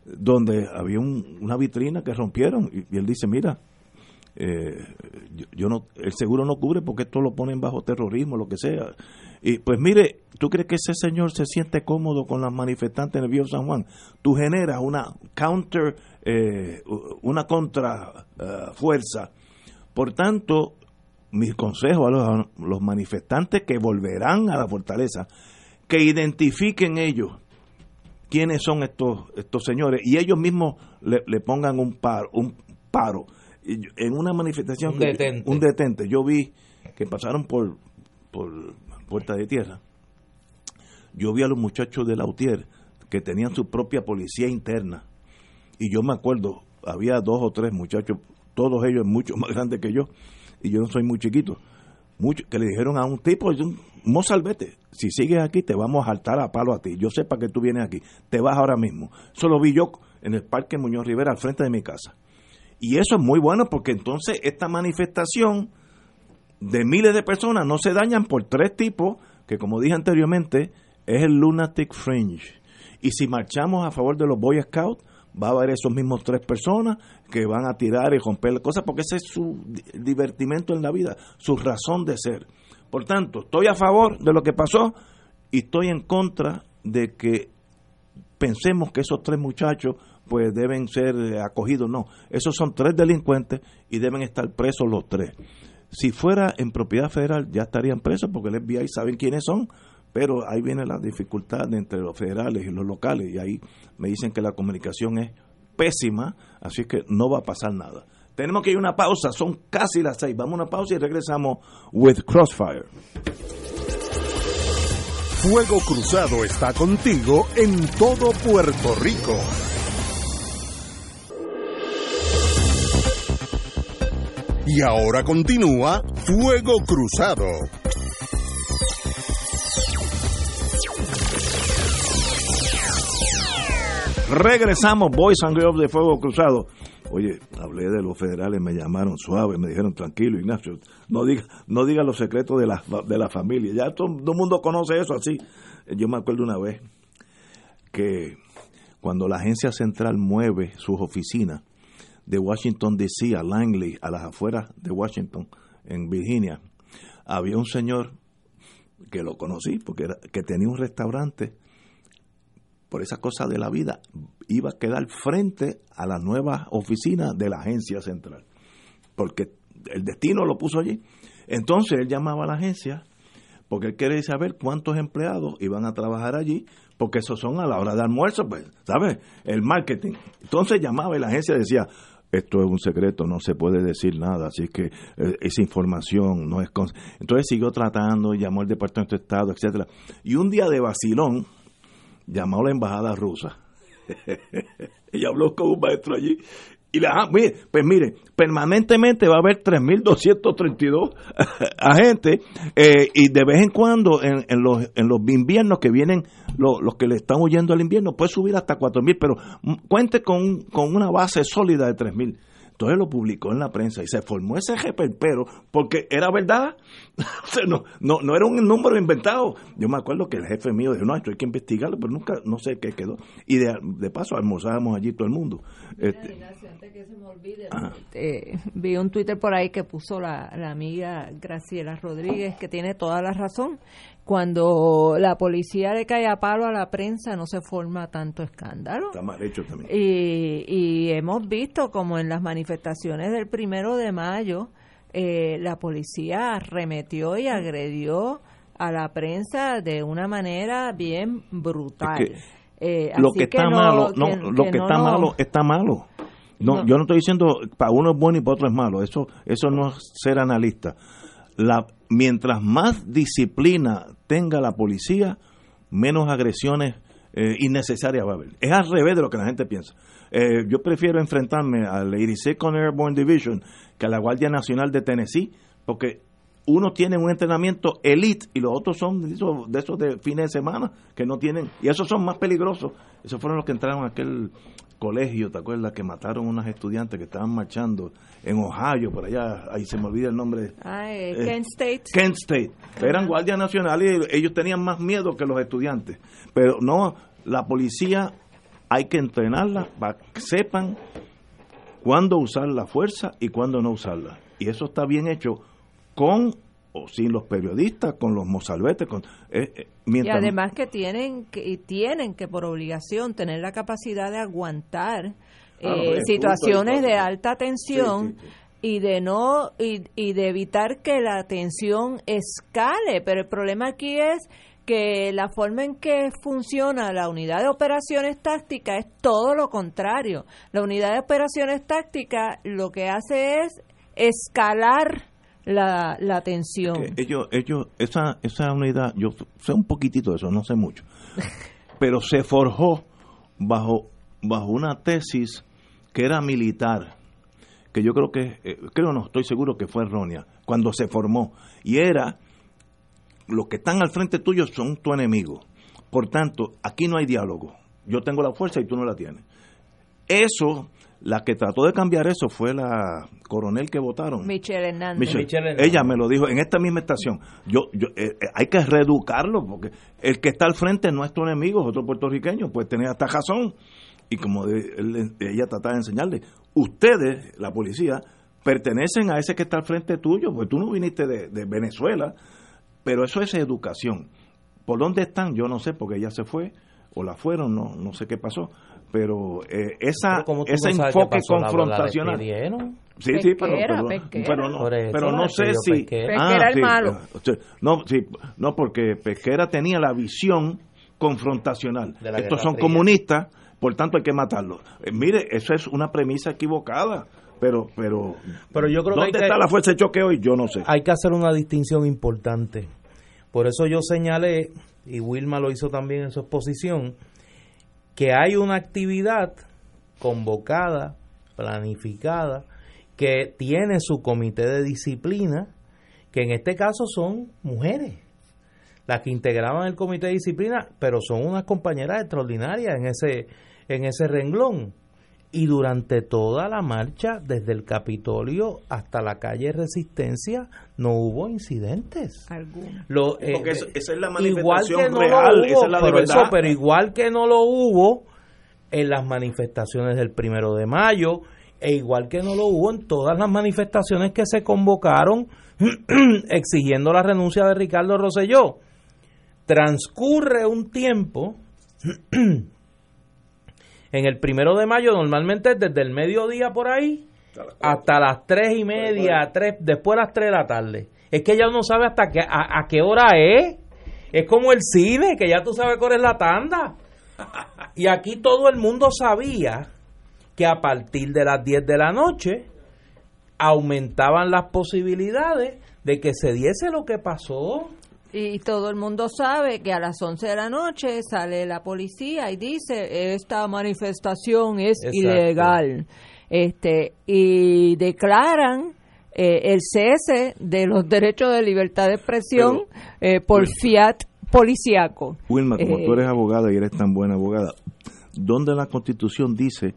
donde había una vitrina que rompieron y, él dice, mira, eh, yo, no, el seguro no cubre porque esto lo ponen bajo terrorismo, lo que sea. Y pues mire, ¿tú crees que ese señor se siente cómodo con las manifestantes en el Viejo San Juan? Tú generas una counter, eh, una contra eh, fuerza. Por tanto, mi consejo a los, manifestantes que volverán a la fortaleza, que identifiquen ellos quiénes son estos estos señores y ellos mismos le, pongan un paro, un paro. En una manifestación, un detente. un detente, yo vi que pasaron por, por Puerta de Tierra, yo vi a los muchachos de Lautier que tenían su propia policía interna. Y yo me acuerdo, había dos o tres muchachos, todos ellos mucho más grandes que yo, y yo no soy muy chiquito, mucho, que le dijeron a un tipo, mozalbete, si sigues aquí te vamos a saltar a palo a ti, yo sé para qué tú vienes aquí, te vas ahora mismo. Eso lo vi yo en el Parque Muñoz Rivera al frente de mi casa. Y eso es muy bueno porque entonces esta manifestación de miles de personas no se dañan por tres tipos, que como dije anteriormente, es el Lunatic Fringe. Y si marchamos a favor de los Boy Scouts, va a haber esos mismos tres personas que van a tirar y romper cosas, porque ese es su divertimento en la vida, su razón de ser. Por tanto, estoy a favor de lo que pasó y estoy en contra de que pensemos que esos tres muchachos pues deben ser acogidos. No, esos son tres delincuentes y deben estar presos los tres. Si fuera en propiedad federal ya estarían presos porque el FBI saben quiénes son, pero ahí viene la dificultad entre los federales y los locales y ahí me dicen que la comunicación es pésima, así que no va a pasar nada. Tenemos que ir a una pausa, son casi las seis. Vamos a una pausa y regresamos with Crossfire. Fuego Cruzado está contigo en todo Puerto Rico. Y ahora continúa Fuego Cruzado. Regresamos, Boys and Girls de Fuego Cruzado. Oye, hablé de los federales, me llamaron suave, me dijeron tranquilo, Ignacio, no diga, no diga los secretos de la, de la familia. Ya todo, el mundo conoce eso así. Yo me acuerdo una vez que cuando la agencia central mueve sus oficinas de Washington DC a Langley, a las afueras de Washington, en Virginia, había un señor que lo conocí porque era, que tenía un restaurante por esa cosa de la vida, iba a quedar frente a la nueva oficina de la agencia central, porque el destino lo puso allí. Entonces él llamaba a la agencia porque él quería saber cuántos empleados iban a trabajar allí, porque esos son a la hora de almuerzo, pues, ¿sabes? El marketing. Entonces llamaba y la agencia decía, esto es un secreto, no se puede decir nada, así que eh, esa información no es... Entonces siguió tratando, llamó al Departamento de Estado, etcétera Y un día de vacilón, llamó a la embajada rusa y habló con un maestro allí. Y le ah, mire, pues mire, permanentemente va a haber 3.232 agentes eh, y de vez en cuando en, en, los, en los inviernos que vienen, los, que le están huyendo al invierno, puede subir hasta 4.000, pero cuente con, con una base sólida de 3.000. Entonces lo publicó en la prensa y se formó ese pero porque era verdad. no, no, no era un número inventado. Yo me acuerdo que el jefe mío dijo, no, esto hay que investigarlo, pero nunca, no sé qué quedó. Y de, de paso almorzábamos allí todo el mundo. Este, que se me olvide, eh, vi un Twitter por ahí que puso la, la amiga Graciela Rodríguez, que tiene toda la razón cuando la policía le cae a palo a la prensa no se forma tanto escándalo. Está mal hecho también. Y, hemos visto como en las manifestaciones del primero de mayo eh, la policía arremetió y agredió a la prensa de una manera bien brutal. Eh, lo que está malo, no, lo que, está malo está malo. No, yo no estoy diciendo para uno es bueno y para otro es malo. Eso, eso no es ser analista la, mientras más disciplina tenga la policía, menos agresiones eh, innecesarias va a haber. Es al revés de lo que la gente piensa. Eh, yo prefiero enfrentarme al 82nd Airborne Division que a la Guardia Nacional de Tennessee, porque uno tiene un entrenamiento elite y los otros son de esos, de esos de fines de semana que no tienen, y esos son más peligrosos. Esos fueron los que entraron aquel colegio, ¿te acuerdas? Que mataron unos estudiantes que estaban marchando en Ohio, por allá, ahí se me olvida el nombre. Ah, eh, Eh, Kent State. Kent State. Eran guardias nacionales y ellos tenían más miedo que los estudiantes. Pero no, la policía hay que entrenarla para que sepan cuándo usar la fuerza y cuándo no usarla. Y eso está bien hecho con o sin los periodistas, con los mozalbetes, con eh, eh, Y además que tienen que, y tienen que por obligación tener la capacidad de aguantar eh, es situaciones de alta tensión Sí, sí, sí. y de no y, y de evitar que la tensión escale. Pero el problema aquí es que la forma en que funciona la unidad de operaciones tácticas es todo lo contrario. La unidad de operaciones tácticas lo que hace es escalar la, la tensión. que ellos, ellos, esa, esa unidad, yo sé un poquitito de eso, no sé mucho, pero se forjó bajo, bajo una tesis que era militar, que yo creo que, eh, creo no, estoy seguro que fue errónea, cuando se formó, y era, los que están al frente tuyo son tu enemigo, por tanto, aquí no hay diálogo, yo tengo la fuerza y tú no la tienes. Eso, la que trató de cambiar eso fue la coronel que votaron. Michelle Hernández. Michelle, Michelle Hernández. ella me lo dijo en esta misma estación. Yo, yo, eh, eh, hay que reeducarlo porque el que está al frente no es tu enemigo, es otro puertorriqueño, pues tener hasta razón. Y como de- él- ella trataba de enseñarle, ustedes, la policía, pertenecen a ese que está al frente tuyo, pues tú no viniste de, de Venezuela, pero eso es educación. ¿Por dónde están? Yo no sé, porque ella se fue o la fueron, no, no sé qué pasó. Pero eh, esa, Pero ¿cómo tú ese enfoque pasó? ¿La- la confrontacional. Sí, sí, pero, pero, pesquera. pero no, eso pero no sé si... Pesquera. El malo. sí, no, sí, no, porque Pesquera tenía la visión confrontacional. La Estos son Fría. comunistas, por tanto hay que matarlos. Eh, mire, eso es una premisa equivocada. Pero, pero, Pero yo creo ¿dónde que- está la fuerza de choque hoy? Yo no sé. hay que hacer una distinción importante. Por eso yo señalé, y Wilma lo hizo también en su exposición, que hay una actividad convocada, planificada, que tiene su comité de disciplina, que en este caso son mujeres las que integraban el comité de disciplina, pero son unas compañeras extraordinarias en ese, en ese renglón. Y durante toda la marcha, desde el Capitolio hasta la calle Resistencia, no hubo incidentes. Lo, eh, Porque eso- esa es la igual que manifestación no real, esa es la pero, eso, pero igual que no lo hubo en las manifestaciones del primero de mayo, e igual que no lo hubo en todas las manifestaciones que se convocaron exigiendo la renuncia de Ricardo Rosselló. Transcurre un tiempo en el primero de mayo, normalmente desde el mediodía por ahí hasta las tres y media, tres, después de las tres de la tarde. Es que ya uno sabe hasta qué, a, a qué hora es. Es como el cine, que ya tú sabes cuál es la tanda. Y aquí todo el mundo sabía que a partir de las 10 de la noche aumentaban las posibilidades de que se diese lo que pasó. Y todo el mundo sabe que a las 11 de la noche sale la policía y dice, esta manifestación es Exacto. ilegal. Este, y declaran eh, el cese de los derechos de libertad de expresión eh, por fiat policiaco. Wilma, como Eh, tú eres abogada y eres tan buena abogada, ¿dónde la Constitución dice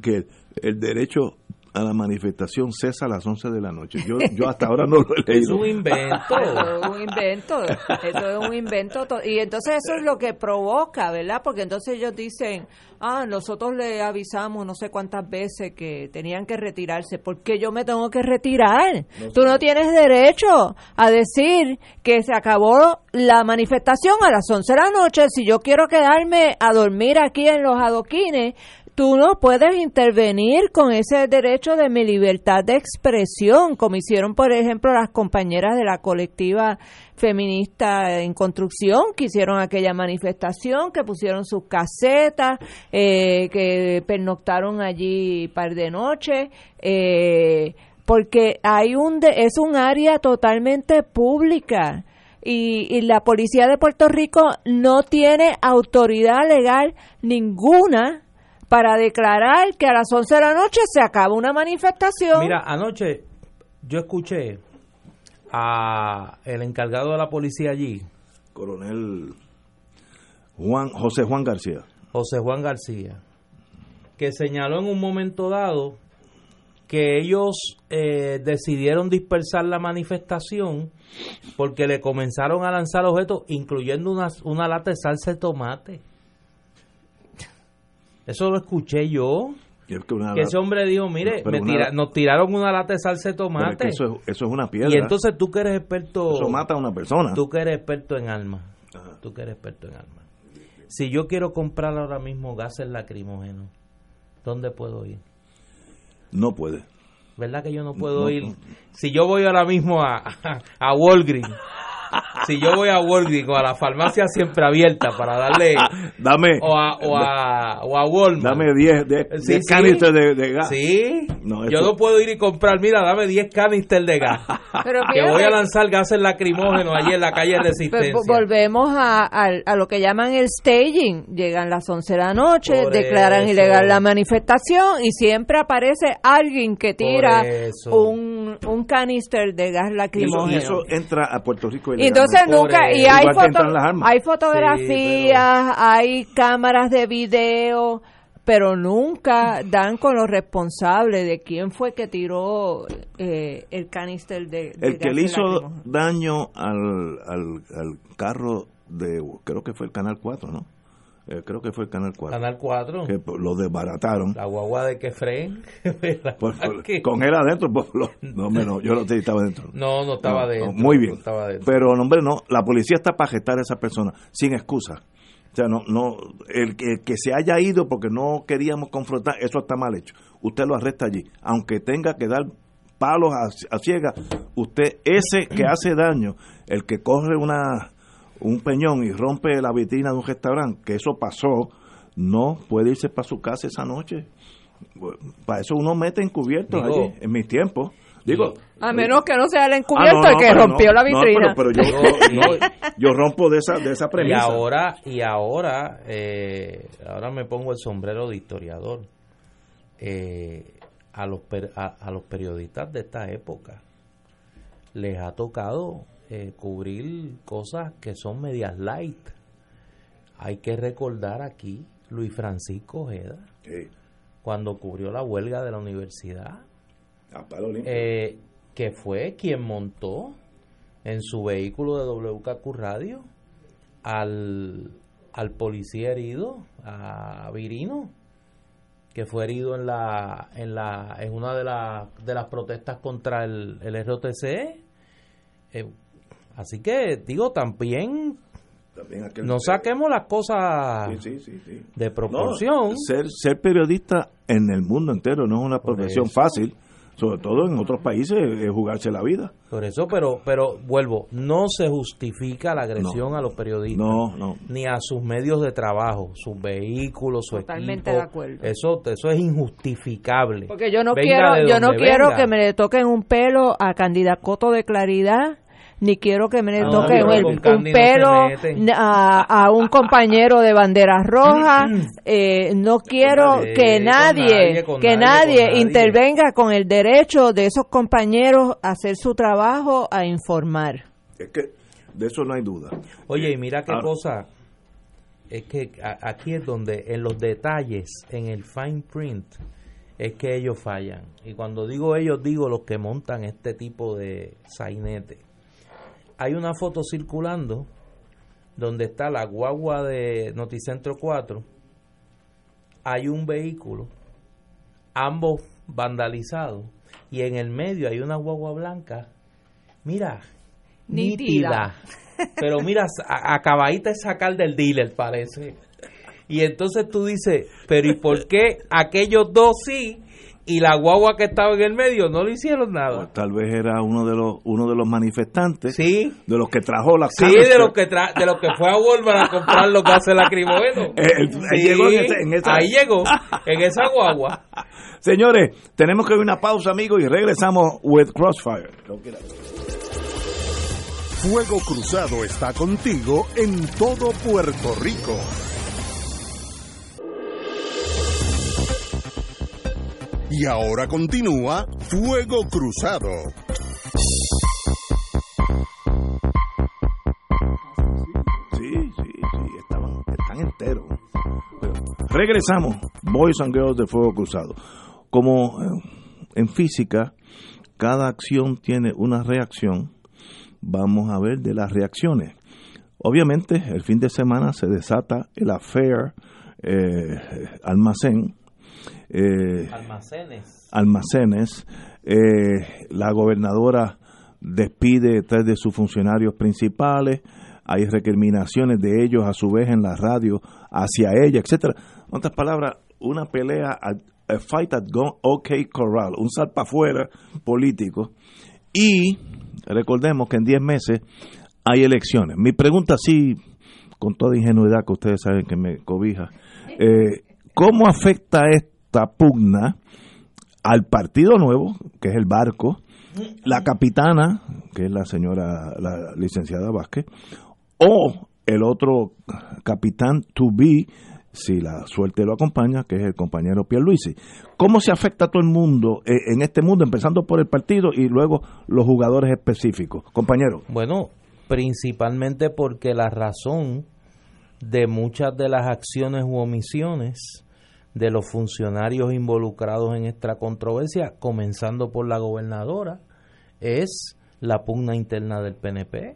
que el derecho a la manifestación cesa a las 11 de la noche? Yo, yo hasta ahora no lo he Es leído. un invento. Eso es un invento, eso es un invento. to- Y entonces eso es lo que provoca, ¿verdad? Porque entonces ellos dicen, ah, nosotros le avisamos no sé cuántas veces que tenían que retirarse. ¿Por qué yo me tengo que retirar? Tú no tienes derecho a decir que se acabó la manifestación a las 11 de la noche. Si yo quiero quedarme a dormir aquí en los adoquines, tú no puedes intervenir con ese derecho de mi libertad de expresión, como hicieron, por ejemplo, las compañeras de la colectiva feminista en construcción, que hicieron aquella manifestación, que pusieron sus casetas, eh, que pernoctaron allí par de noches, eh, porque hay un de- es un área totalmente pública. Y, y la policía de Puerto Rico no tiene autoridad legal ninguna para declarar que a las 11 de la noche se acaba una manifestación. Mira, anoche yo escuché a el encargado de la policía allí, Coronel Juan José Juan García. José Juan García, que señaló en un momento dado que ellos eh, decidieron dispersar la manifestación porque le comenzaron a lanzar objetos, incluyendo una, una lata de salsa de tomate. Eso lo escuché yo. Es que ese hombre dijo, mire, me tira- nos tiraron una lata de salsa de es tomate. que eso, es, eso es una piedra. y entonces tú que eres experto... eso mata a una persona. Tú que eres experto en armas. Tú que eres experto en armas. Si yo quiero comprar ahora mismo gases lacrimógenos, ¿dónde puedo ir? No puede. ¿Verdad que yo no puedo No, ir? no. Si yo voy ahora mismo a, a, Walgreens, si yo voy a Walgreens o a la farmacia siempre abierta para darle, Dame, o a, o a, o a Walmart. dame 10 de, Sí, de sí. canisters de, de gas. Sí, No, yo eso- no puedo ir y comprar, mira, dame 10 canisters de gas. Pero que voy a lanzar gases lacrimógenos allí en la calle Resistencia. volvemos a, a- a lo que llaman el staging. Llegan las 11 de la noche, Por declaran eso. ilegal la manifestación y siempre aparece alguien que tira eso. un, un canister de gas Y eso, lacrimógeno. y eso entra a Puerto Rico Y entonces nunca, y hay, foto- hay fotografías, hay cámaras de video, pero nunca dan con los responsables de quién fue que tiró eh, el canister de, de El que le hizo daño al, al, al carro de, creo que fue el Canal 4, ¿no? Eh, creo que fue el Canal 4. Canal 4. Que lo desbarataron. La guagua de Kefren. Pues, con él adentro, pues, lo- no, no, yo no estaba adentro. No, no estaba No, dentro. no, muy bien. no estaba dentro. Pero, hombre, no, la policía está para gestar a esa persona, sin excusa. O sea, no, no, el, que- el que se haya ido porque no queríamos confrontar, eso está mal hecho. Usted lo arresta allí, aunque tenga que dar palos a, a ciegas, usted, ese que hace daño, el que corre una un peñón y rompe la vitrina de un restaurante, que eso pasó, no puede irse para su casa esa noche. Para eso uno mete encubiertos Digo- allí, en mis tiempos. Digo, A menos que no sea el Ah, encubierto no, el no, que rompió no, la no, vitrina. pero, pero yo, no, yo rompo de esa, de esa y premisa. ahora, y ahora, eh, ahora me pongo el sombrero de historiador. Eh, a, los per- a, a los periodistas de esta época les ha tocado eh, cubrir cosas que son medias light. Hay que recordar aquí Luis Francisco Ojeda, Sí, cuando cubrió la huelga de la universidad, a palo limpio. eh, que fue quien montó en su vehículo de WKQ Radio al, al policía herido, a Virino, que fue herido en la en la en una de, la- de las protestas contra el, el ROTC. Eh, así que digo también También aquel- no saquemos las cosas Sí, sí, sí, sí. de No, proporción. ser, ser periodista en el mundo entero no es una profesión fácil, sobre todo en otros países es jugarse la vida. Por eso, pero, pero vuelvo, no se justifica la agresión a los periodistas. No, no. Ni a sus medios de trabajo, sus vehículos, su Totalmente equipo. de acuerdo. Eso, eso es injustificable. Porque yo no Venga quiero, yo no quiero venga. que me le toquen un pelo a Candida Coto de Claridad, ni quiero que me No, el- con un no pelo a, a un compañero de banderas rojas. Eh, no quiero nadie, que con nadie, con que nadie, nadie, con nadie. intervenga con el derecho de esos compañeros a hacer su trabajo, a informar. Es que de eso no hay duda. Oye, y mira qué Ahora- cosa. Es que aquí es donde, en los detalles, en el fine print, es que ellos fallan. Y cuando digo ellos, digo los que montan este tipo de sainete. Hay una foto circulando donde está la guagua de Noticentro 4. Hay un vehículo, ambos vandalizados, y en el medio hay una guagua blanca. Mira, Nítida. nítida. Pero mira, a- acabadita de sacar del dealer, parece. Y entonces tú dices, pero ¿y por qué aquellos dos sí y la guagua que estaba en el medio no le hicieron nada? Pues tal vez era uno de los uno de los manifestantes, Sí, de los que trajo las sí, de los que tra de los que fue a Walmart a comprar los gases lacrimógenos. Eh, ahí llegó en ese- en esa- ahí llegó, en esa guagua. Señores, tenemos que ir a una pausa, amigos, y regresamos with Crossfire. Fuego Cruzado está contigo en todo Puerto Rico. Y ahora continúa Fuego Cruzado. Sí, sí, sí, estaban, están enteros. Regresamos, Boys and Girls de Fuego Cruzado. Como eh, en física, cada acción tiene una reacción, vamos a ver de las reacciones. Obviamente, el fin de semana se desata el affair eh, almacén. Eh, almacenes. Almacenes. Eh, la gobernadora despide tres de sus funcionarios principales. Hay recriminaciones de ellos a su vez en la radio hacia ella, etcétera. En otras palabras, una pelea, a, fight at go, OK Corral, un salpa afuera político. Y recordemos que en 10 meses hay elecciones. Mi pregunta, sí, con toda ingenuidad que ustedes saben que me cobija, eh, ¿cómo afecta esta pugna al Partido Nuevo, que es el barco, la capitana, que es la señora, la licenciada Vázquez, o el otro capitán to be, si la suerte lo acompaña, que es el compañero Pierluisi. ¿Cómo se afecta a todo el mundo eh, en este mundo, empezando por el partido y luego los jugadores específicos? Compañero. Bueno, principalmente porque la razón de muchas de las acciones u omisiones de los funcionarios involucrados en esta controversia, comenzando por la gobernadora, es la pugna interna del PNP.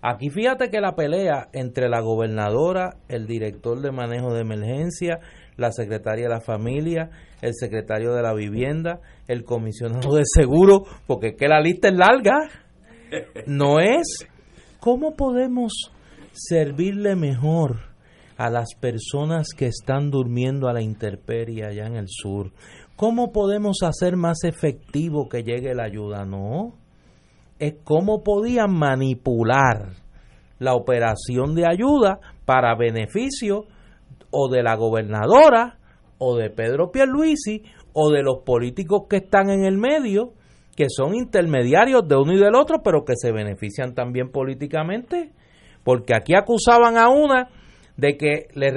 Aquí fíjate que la pelea entre la gobernadora, el director de manejo de emergencia, la secretaria de la familia, el secretario de la vivienda, el comisionado de seguro, porque es que la lista es larga, no es cómo podemos servirle mejor a las personas que están durmiendo a la intemperie allá en el sur. ¿Cómo podemos hacer más efectivo que llegue la ayuda? No es cómo podían manipular la operación de ayuda para beneficio o de la gobernadora o de Pedro Pierluisi o de los políticos que están en el medio, que son intermediarios de uno y del otro, pero que se benefician también políticamente, porque aquí acusaban a una de que le,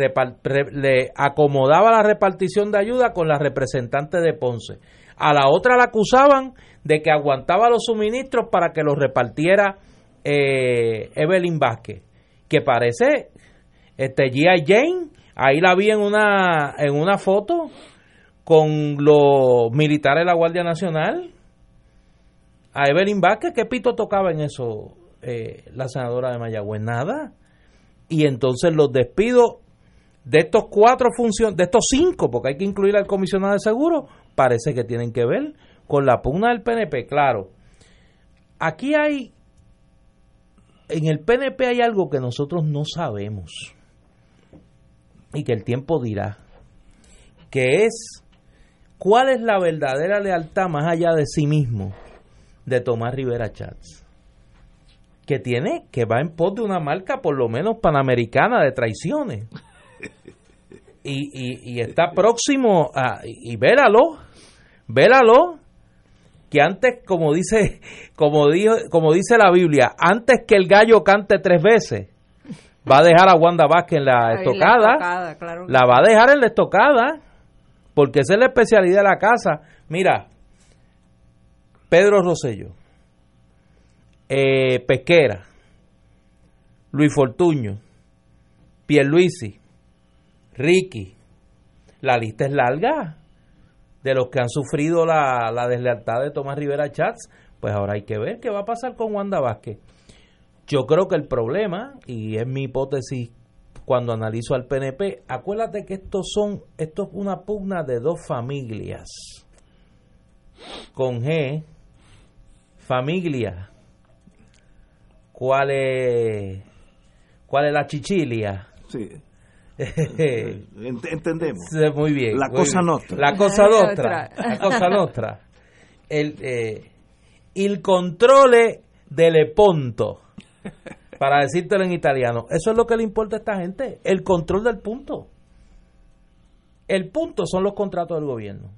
le acomodaba la repartición de ayuda con la representante de Ponce. A la otra la acusaban de que aguantaba los suministros para que los repartiera eh, Evelyn Vázquez, que parece este G.I. Jane, ahí la vi en una, en una foto con los militares de la Guardia Nacional. A Evelyn Vázquez, ¿qué pito tocaba en eso eh, la senadora de Mayagüez? Nada. Y entonces los despidos de estos cuatro funciones, de estos cinco, porque hay que incluir al comisionado de seguro, parece que tienen que ver con la pugna del PNP, claro. Aquí hay, en el PNP hay algo que nosotros no sabemos y que el tiempo dirá, que es cuál es la verdadera lealtad más allá de sí mismo de Tomás Rivera Chats que tiene, que va en pos de una marca por lo menos panamericana de traiciones. Y, y, está próximo a, y véralo, véralo, que antes, como dice, como dijo, como dice la Biblia, antes que el gallo cante tres veces, va a dejar a Wanda Vázquez en la estocada, la, va a dejar en la estocada, porque esa es la especialidad de la casa. Mira, Pedro Rosello, eh, Pesquera, Luis Fortuño, Pierluisi, Ricky, la lista es larga de los que han sufrido la, la deslealtad de Tomás Rivera Chats, pues ahora hay que ver qué va a pasar con Wanda Vázquez. Yo creo que el problema, y es mi hipótesis cuando analizo al PNP, acuérdate que estos son, esto es una pugna de dos familias. Con G, familia. ¿Cuál es, cuál es la chichilia? Sí. Entendemos. Muy bien. La cosa nostra. La cosa nostra. La cosa nostra. El, eh, il controle del punto. Para decírtelo en italiano. Eso es lo que le importa a esta gente. El control del punto. El punto son los contratos del gobierno.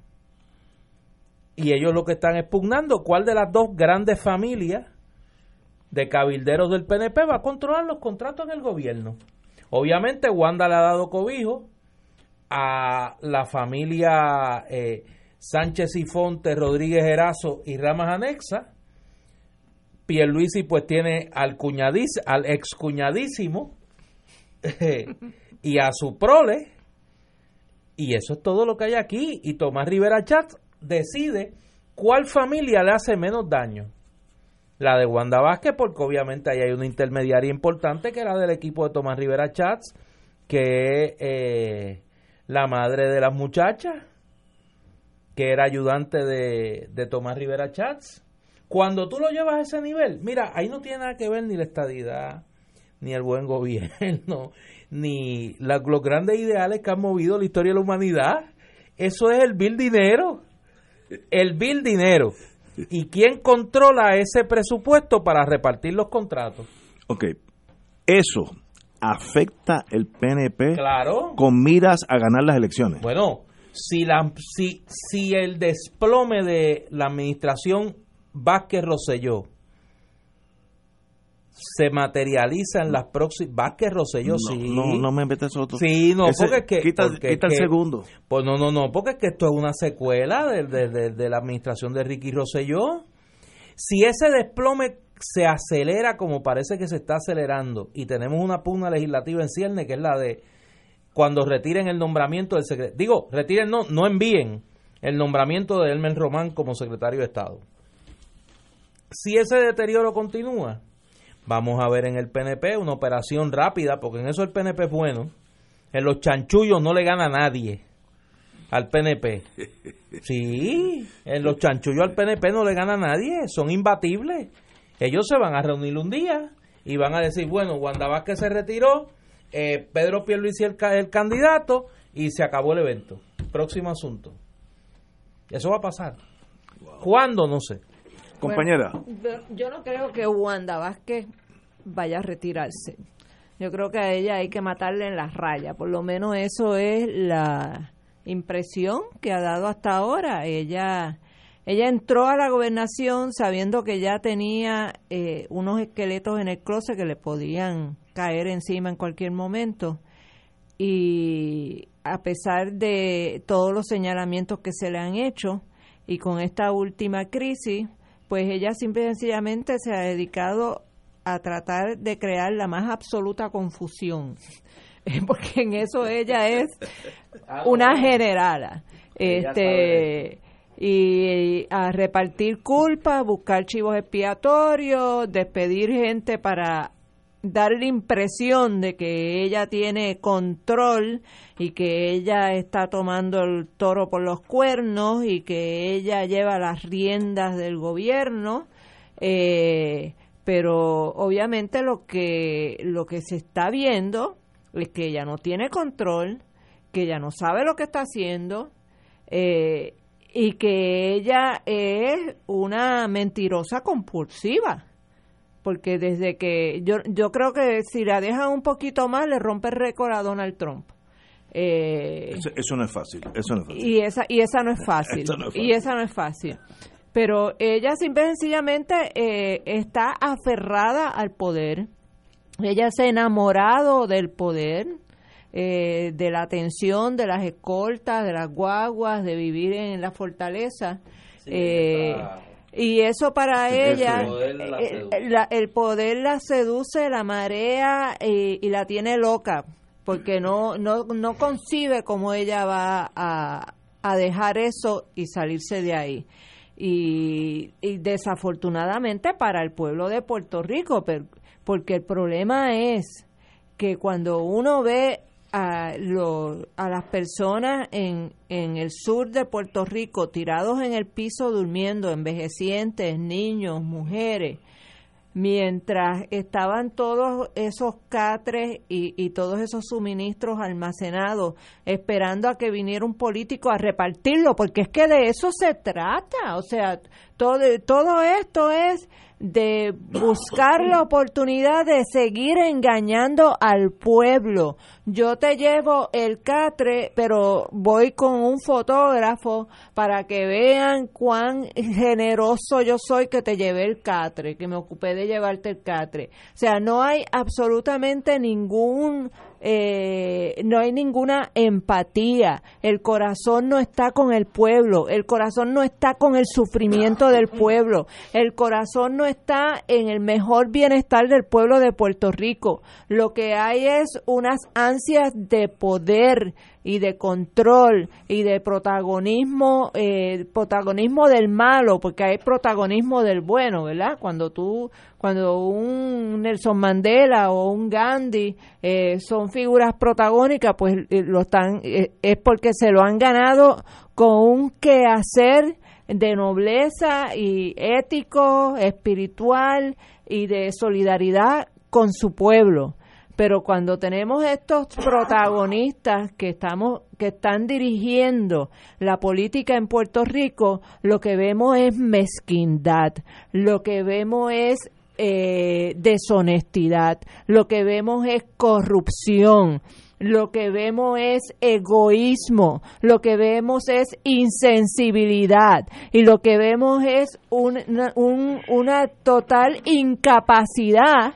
Y ellos lo que están expugnando, cuál de las dos grandes familias de cabilderos del PNP va a controlar los contratos en el gobierno. Obviamente Wanda le ha dado cobijo a la familia eh, Sánchez y Fonte, Rodríguez Erazo y Ramas Anexa. Pierluisi pues tiene al, cuñadiz, al ex cuñadísimo y a su prole Y eso es todo lo que hay aquí. Y Tomás Rivera Chatz decide cuál familia le hace menos daño. La de Wanda Vázquez, porque obviamente ahí hay una intermediaria importante que era del equipo de Tomás Rivera Chats, que es eh, la madre de las muchachas, que era ayudante de, de Tomás Rivera Chats. Cuando tú lo llevas a ese nivel, mira, ahí no tiene nada que ver ni la estadidad, ni el buen gobierno, ni los grandes ideales que han movido la historia de la humanidad. Eso es el bill dinero. El bill dinero. ¿Y quién controla ese presupuesto para repartir los contratos? Ok, eso afecta el PNP Claro. con miras a ganar las elecciones. Bueno, si, la, si, si el desplome de la administración Vázquez Rosselló se materializa en las próximas... Vázquez Rosselló, no, sí. no, no me metes otro. Sí, no, Ese- porque es que... Quita, porque quita es el que- segundo. Pues no, no, no, porque es que esto es una secuela de, de- de- de la administración de Ricky Rosselló. Si ese desplome se acelera como parece que se está acelerando y tenemos una pugna legislativa en cierne que es la de cuando retiren el nombramiento del secretario, digo, retiren, no, no envíen el nombramiento de Elmer Román como secretario de Estado. Si ese deterioro continúa, vamos a ver en el PNP una operación rápida, porque en eso el PNP es bueno. En los chanchullos no le gana a nadie al PNP. Sí, en los chanchullos al PNP no le gana a nadie, son imbatibles. Ellos se van a reunir un día y van a decir, bueno, Wanda Vázquez se retiró, eh, Pedro Pierluisi es el, el candidato y se acabó el evento. Próximo asunto. Eso va a pasar. ¿Cuándo? No sé. Compañera, Bueno, yo no creo que Wanda Vázquez vaya a retirarse. Yo creo que a ella hay que matarle en las rayas. Por lo menos eso es la impresión que ha dado hasta ahora. Ella, ella entró a la gobernación sabiendo que ya tenía eh, unos esqueletos en el closet que le podían caer encima en cualquier momento. Y a pesar de todos los señalamientos que se le han hecho, y con esta última crisis, pues ella simple y sencillamente se ha dedicado a tratar de crear la más absoluta confusión. Porque en eso ella es una generala. Este y a repartir culpa, buscar chivos expiatorios, despedir gente para dar la impresión de que ella tiene control y que ella está tomando el toro por los cuernos y que ella lleva las riendas del gobierno eh, pero obviamente lo que lo que se está viendo es que ella no tiene control que ella no sabe lo que está haciendo eh, y que ella es una mentirosa compulsiva porque desde que yo yo creo que si la dejan un poquito más le rompe el récord a Donald Trump eh, eso, eso no es fácil. Eso no es fácil. y esa y esa no es fácil, Eso no es y esa no es fácil pero ella simple y sencillamente eh, está aferrada al poder ella se ha enamorado del poder eh, de la atención de las escoltas de las guaguas de vivir en la fortaleza Eh, y eso para ella, El poder la eh, seduce. la- el poder la seduce, la marea y, y la tiene loca, porque no, no, no concibe cómo ella va a, a dejar eso y salirse de ahí. Y, y desafortunadamente para el pueblo de Puerto Rico, per- porque el problema es que cuando uno ve a, a las personas en, en el sur de Puerto Rico tirados en el piso durmiendo, envejecientes, niños, mujeres, mientras estaban todos esos catres y, y todos esos suministros almacenados esperando a que viniera un político a repartirlo, porque es que de eso se trata, o sea, todo, todo esto es de buscar la oportunidad de seguir engañando al pueblo. Yo te llevo el catre, pero voy con un fotógrafo para que vean cuán generoso yo soy que te llevé el catre, que me ocupé de llevarte el catre. O sea, no hay absolutamente ningún eh, no hay ninguna empatía. El corazón no está con el pueblo, el corazón no está con el sufrimiento del pueblo, el corazón no está en el mejor bienestar del pueblo de Puerto Rico. Lo que hay es unas ansias de poder y de control y de protagonismo, eh, protagonismo del malo, porque hay protagonismo del bueno, ¿verdad? Cuando tú, cuando un Nelson Mandela o un Gandhi eh, son figuras protagónicas, pues eh, lo están, eh, es porque se lo han ganado con un quehacer de nobleza y ético, espiritual y de solidaridad con su pueblo. Pero cuando tenemos estos protagonistas que estamos que están dirigiendo la política en Puerto Rico, lo que vemos es mezquindad, lo que vemos es eh, deshonestidad, lo que vemos es corrupción, lo que vemos es egoísmo, lo que vemos es insensibilidad y lo que vemos es una, un- una total incapacidad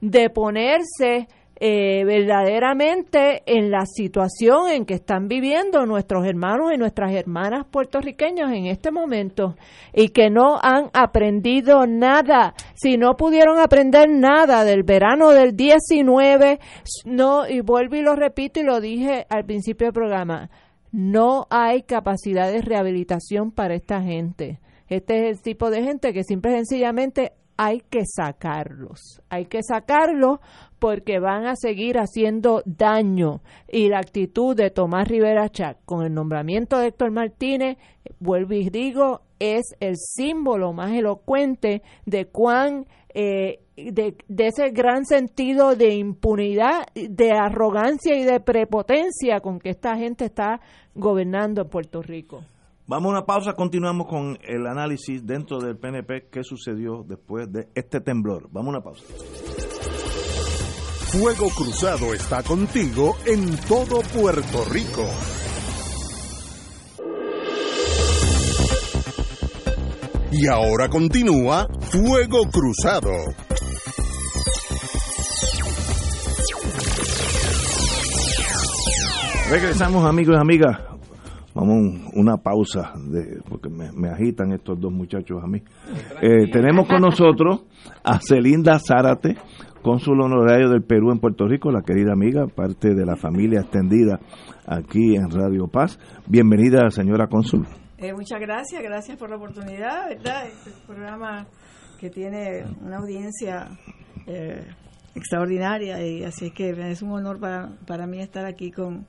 de ponerse eh, verdaderamente en la situación en que están viviendo nuestros hermanos y nuestras hermanas puertorriqueños en este momento y que no han aprendido nada. Si no pudieron aprender nada del verano del 19, no, y vuelvo y lo repito y lo dije al principio del programa, no hay capacidad de rehabilitación para esta gente. Este es el tipo de gente que simple y sencillamente hay que sacarlos. Hay que sacarlos porque van a seguir haciendo daño. Y la actitud de Tomás Rivera Chac con el nombramiento de Héctor Martínez, vuelvo y digo, es el símbolo más elocuente de cuán eh, de, de ese gran sentido de impunidad, de arrogancia y de prepotencia con que esta gente está gobernando en Puerto Rico. Vamos a una pausa, continuamos con el análisis dentro del PNP, qué sucedió después de este temblor. Vamos a una pausa. Fuego Cruzado está contigo en todo Puerto Rico. Y ahora continúa Fuego Cruzado. Regresamos amigos y amigas. Vamos un- una pausa de, porque me, me agitan estos dos muchachos a mí. Eh, tenemos con nosotros a Celinda Zárate, cónsul honorario del Perú en Puerto Rico, la querida amiga, parte de la familia extendida aquí en Radio Paz. Bienvenida, señora cónsul. Eh, muchas gracias, gracias por la oportunidad, ¿verdad? Este programa que tiene una audiencia eh, extraordinaria y así es que es un honor para, para mí estar aquí con,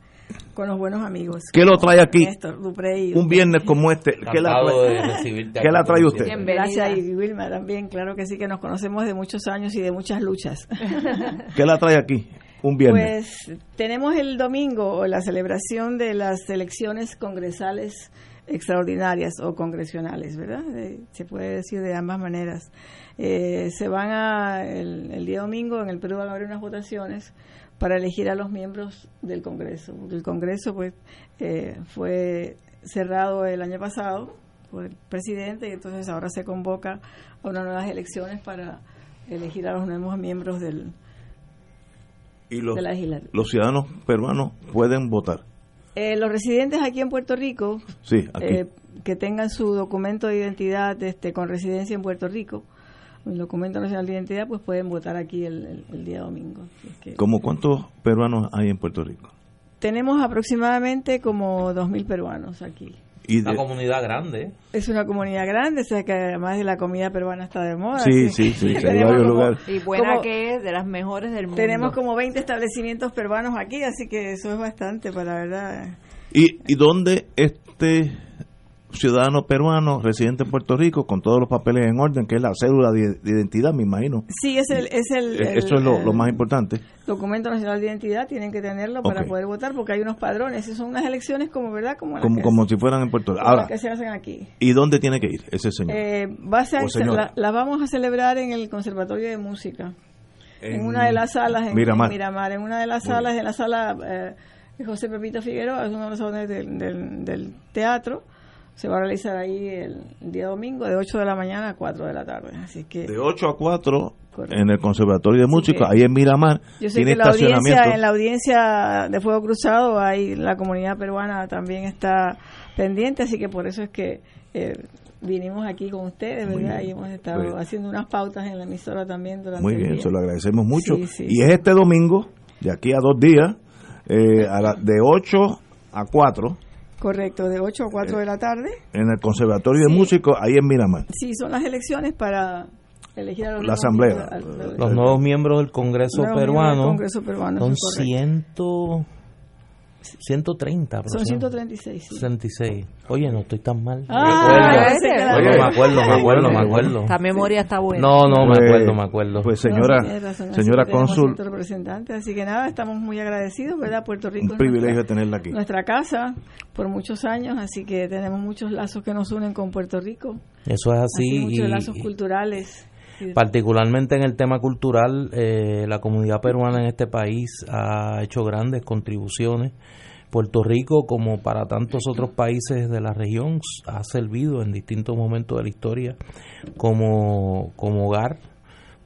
con los buenos amigos. ¿Qué lo trae aquí? Néstor, Duprey Un viernes como este. ¿Qué la ¿Qué la trae usted? siempre. Gracias y Wilma también, claro que sí, que nos conocemos de muchos años y de muchas luchas. ¿Qué la trae aquí? Un viernes. Pues tenemos el domingo la celebración de las elecciones congresales extraordinarias o congresionales, ¿verdad? Eh, se puede decir de ambas maneras. Eh, se van a, el, el día domingo en el Perú van a haber unas votaciones para elegir a los miembros del Congreso, porque el Congreso pues eh, fue cerrado el año pasado por el presidente y entonces ahora se convoca a unas nuevas elecciones para elegir a los nuevos miembros del, y los, de la legislatura. los ciudadanos peruanos pueden votar. Eh, los residentes aquí en Puerto Rico, Sí, aquí. eh, que tengan su documento de identidad este, con residencia en Puerto Rico, el documento nacional de identidad, pues pueden votar aquí el, el- el día domingo. Es que ¿Cómo cuántos peruanos hay en Puerto Rico? tenemos aproximadamente como 2.000 peruanos aquí. Y Una comunidad grande. Es una comunidad grande, o sea que además de la comida peruana está de moda. Sí, sí, sí, hay varios lugares. Y buena Como- que es, de las mejores del mundo. Tenemos como 20 establecimientos peruanos aquí, así que eso es bastante, para la verdad. ¿Y, ¿Y dónde este ciudadano peruano residente en Puerto Rico con todos los papeles en orden, que es la cédula de, de identidad, me imagino? Sí, es el, es el, el- Eso es lo, el- lo más importante. documento nacional de identidad tienen que tenerlo para poder votar porque hay unos padrones son unas elecciones como verdad como Como, como si fueran en Puerto Rico. Ahora, que se hacen aquí ¿y dónde tiene que ir ese señor? Eh, va a ser- la, la vamos a celebrar en el conservatorio de música en, una de las salas en Miramar. en Miramar en una de las salas en la sala eh, de José Pepito Figueroa es uno de los salones del, del- del teatro se va a realizar ahí el, el día domingo de 8 de la mañana a 4 de la tarde así que De 8 a 4 Correcto. en el Conservatorio de Música, ahí en Miramar, Yo sé tiene que la audiencia, en la audiencia de Fuego Cruzado, hay la comunidad peruana también está pendiente, así que por eso es que eh, vinimos aquí con ustedes, ¿verdad? bien. Y hemos estado bien. haciendo unas pautas en la emisora también durante Muy el bien, día. se lo agradecemos mucho. Sí, sí, y es este domingo, de aquí a dos días, eh, a la- de 8 a 4. Correcto, de 8 a 4 de la tarde. En el Conservatorio de. Músicos, ahí en Miramar. Sí, son las elecciones para elegir a los La nuevos asamblea. miembros Los nuevos miembros del Congreso peruano del Congreso peruano, son eso es correcto. ciento, 130. Son aproximadamente. 136. sí. 66. Oye, no estoy tan mal. Ah, Me acuerdo. Oye, me acuerdo, me acuerdo, me acuerdo. Esta memoria está buena. No, no, me Pues- acuerdo, me acuerdo. Pues No, señora, razón, así señora cónsul, representante, así que nada, estamos muy agradecidos, ¿verdad? Puerto Rico un es privilegio nuestra, tenerla aquí. nuestra casa por muchos años, así que tenemos muchos lazos que nos unen con Puerto Rico, Eso es así, así. muchos y- lazos culturales. Sí, Particularmente en el tema cultural, eh, la comunidad peruana en este país ha hecho grandes contribuciones. Puerto Rico, como para tantos otros países de la región, ha servido en distintos momentos de la historia como, como hogar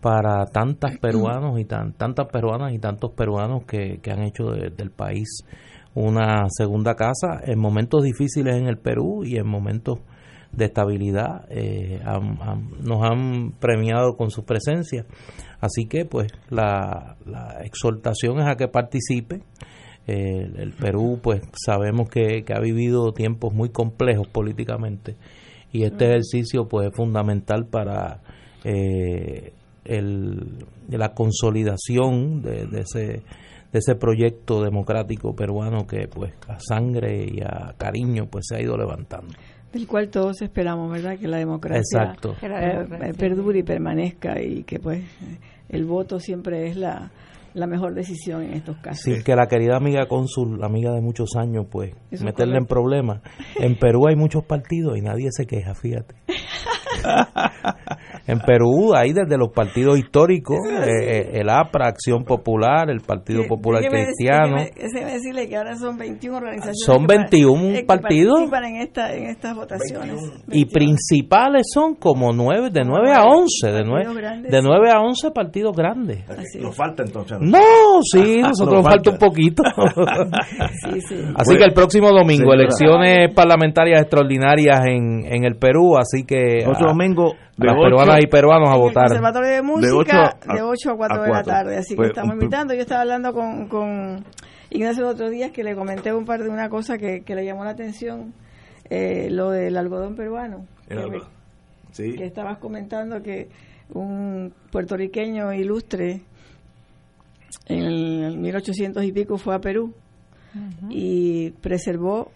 para tantas peruanos y tan, tantas peruanas y tantos peruanos que, que han hecho de- del país una segunda casa en momentos difíciles en el Perú y en momentos de estabilidad eh, han- han- nos han premiado con su presencia. Así que pues la, la exhortación es a que participe. Eh, el Perú pues sabemos que, que ha vivido tiempos muy complejos políticamente y este ejercicio pues es fundamental para eh, el, la consolidación de, de ese de ese proyecto democrático peruano que pues a sangre y a cariño pues se ha ido levantando del cual todos esperamos, ¿verdad? Que la democracia Exacto. Que la eh, democracia- eh, perdure y permanezca y que pues el voto siempre es la, la mejor decisión en estos casos. Sin que la querida amiga cónsul, amiga de muchos años, pues Eso es meterle en problemas. En Perú hay muchos partidos y nadie se queja, fíjate. en Perú hay desde los partidos históricos, eh, eh, el APRA, Acción Popular, el Partido Que- Popular déjeme Cristiano. déjeme- déjeme decirle que ahora son 21 organizaciones. Son que pa- 21 eh, que partidos. participan en, esta, en estas votaciones. Y 21. principales son como nueve, de 9 a 11, de Partidos 9, grandes, de sí. 9 a 11 partidos grandes. Nos falta entonces. No, sí, nosotros Nos nos falta un falta. poquito. Sí, sí. Así que el próximo domingo, Señora. elecciones parlamentarias extraordinarias en, en el Perú, así que Otro domingo de las ocho- peruanas y peruanos a En el votar. Conservatorio de Música ocho a- de 8 a 4 a de la tarde. Así Pues, que estamos invitando. Yo estaba hablando con, con Ignacio el otro día que le comenté un par de una cosa que, que le llamó la atención, eh, lo del algodón peruano. El que, algodón. Sí. que estabas comentando que un puertorriqueño ilustre en el 1800 y pico fue a Perú y preservó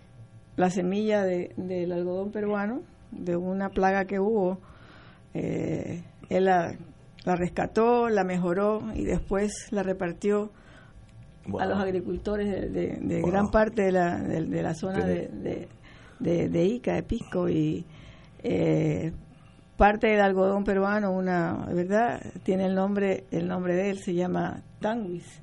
la semilla de, del algodón peruano de una plaga que hubo. Eh, él la, la rescató, la mejoró y después la repartió Wow. a los agricultores de, de- de Wow. gran parte de la, de, la zona de, Tiene- de, de- de Ica, de Pisco y eh, parte del algodón peruano, una, ¿verdad? Tiene el nombre, el nombre de él se llama Tanguis.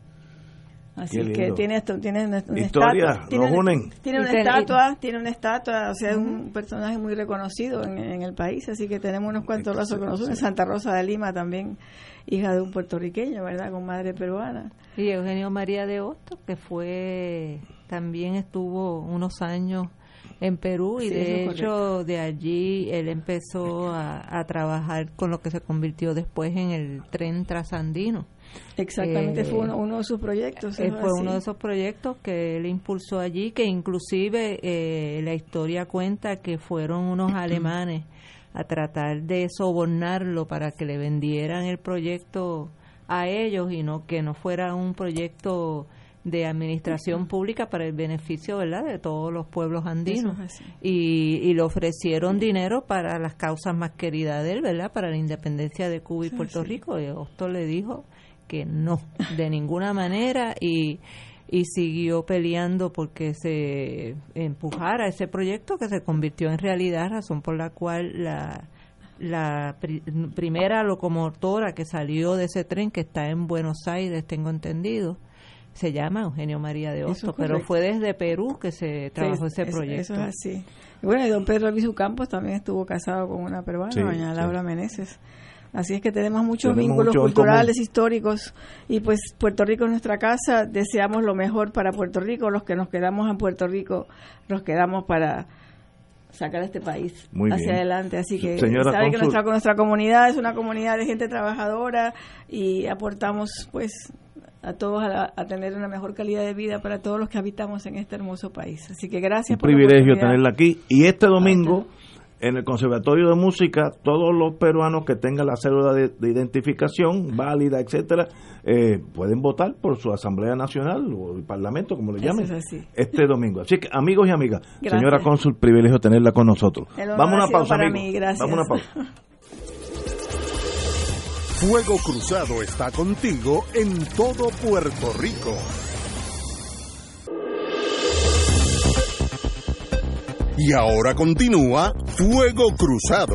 Así que tiene esto, tiene una, una Historia, estatua, tiene, nos unen. tiene una estatua, tiene una estatua, o sea, es un personaje muy reconocido en, en el país, así que tenemos unos cuantos lazos que nos unen. Santa Rosa de Lima también, hija de un puertorriqueño, ¿verdad? Con madre peruana. Y Eugenio María de Hostos, que fue, también estuvo unos años en Perú y Sí, de hecho de allí él empezó a, a trabajar con lo que se convirtió después en el tren trasandino. Exactamente, Eh, fue uno, uno de sus proyectos. Eh, fue así. uno de esos proyectos que él impulsó allí, que inclusive eh, la historia cuenta que fueron unos alemanes a tratar de sobornarlo para que le vendieran el proyecto a ellos y no que no fuera un proyecto de administración pública para el beneficio verdad de todos los pueblos andinos es y, y le ofrecieron dinero para las causas más queridas de él verdad para la independencia de Cuba y Puerto. Rico y Hostos le dijo que no, de ninguna manera y, y siguió peleando porque se empujara ese proyecto que se convirtió en realidad, razón por la cual la, la pri- primera locomotora que salió de ese tren que está en Buenos Aires, tengo entendido, se llama Eugenio María de es Hostos, pero fue desde Perú que se trabajó Sí, ese proyecto. Eso es así. Y bueno, y don Pedro Albizu Campos también estuvo casado con una peruana, Sí, doña sí. Laura Meneses. Así es que tenemos muchos Tenemos vínculos mucho culturales, históricos, y pues Puerto Rico es nuestra casa, deseamos lo mejor para Puerto Rico, los que nos quedamos en Puerto Rico, nos quedamos para sacar a este país Muy hacia bien. adelante. Así que Señora sabe que cónsul. nuestra, nuestra comunidad es una comunidad de gente trabajadora y aportamos pues a todos a, a, tener una mejor calidad de vida para todos los que habitamos en este hermoso país. Así que gracias. Un por privilegio tenerla aquí. Y este domingo, en el Conservatorio de Música, todos los peruanos que tengan la cédula de, de identificación válida, etcétera, eh, pueden votar por su Asamblea Nacional o el Parlamento, como le llamen, este domingo. Así que, amigos y amigas, gracias. señora Cónsul, privilegio tenerla con nosotros. Vamos a una pausa, gracias. Vamos a una pausa. Fuego Cruzado está contigo en todo Puerto Rico. Y ahora continúa Fuego Cruzado.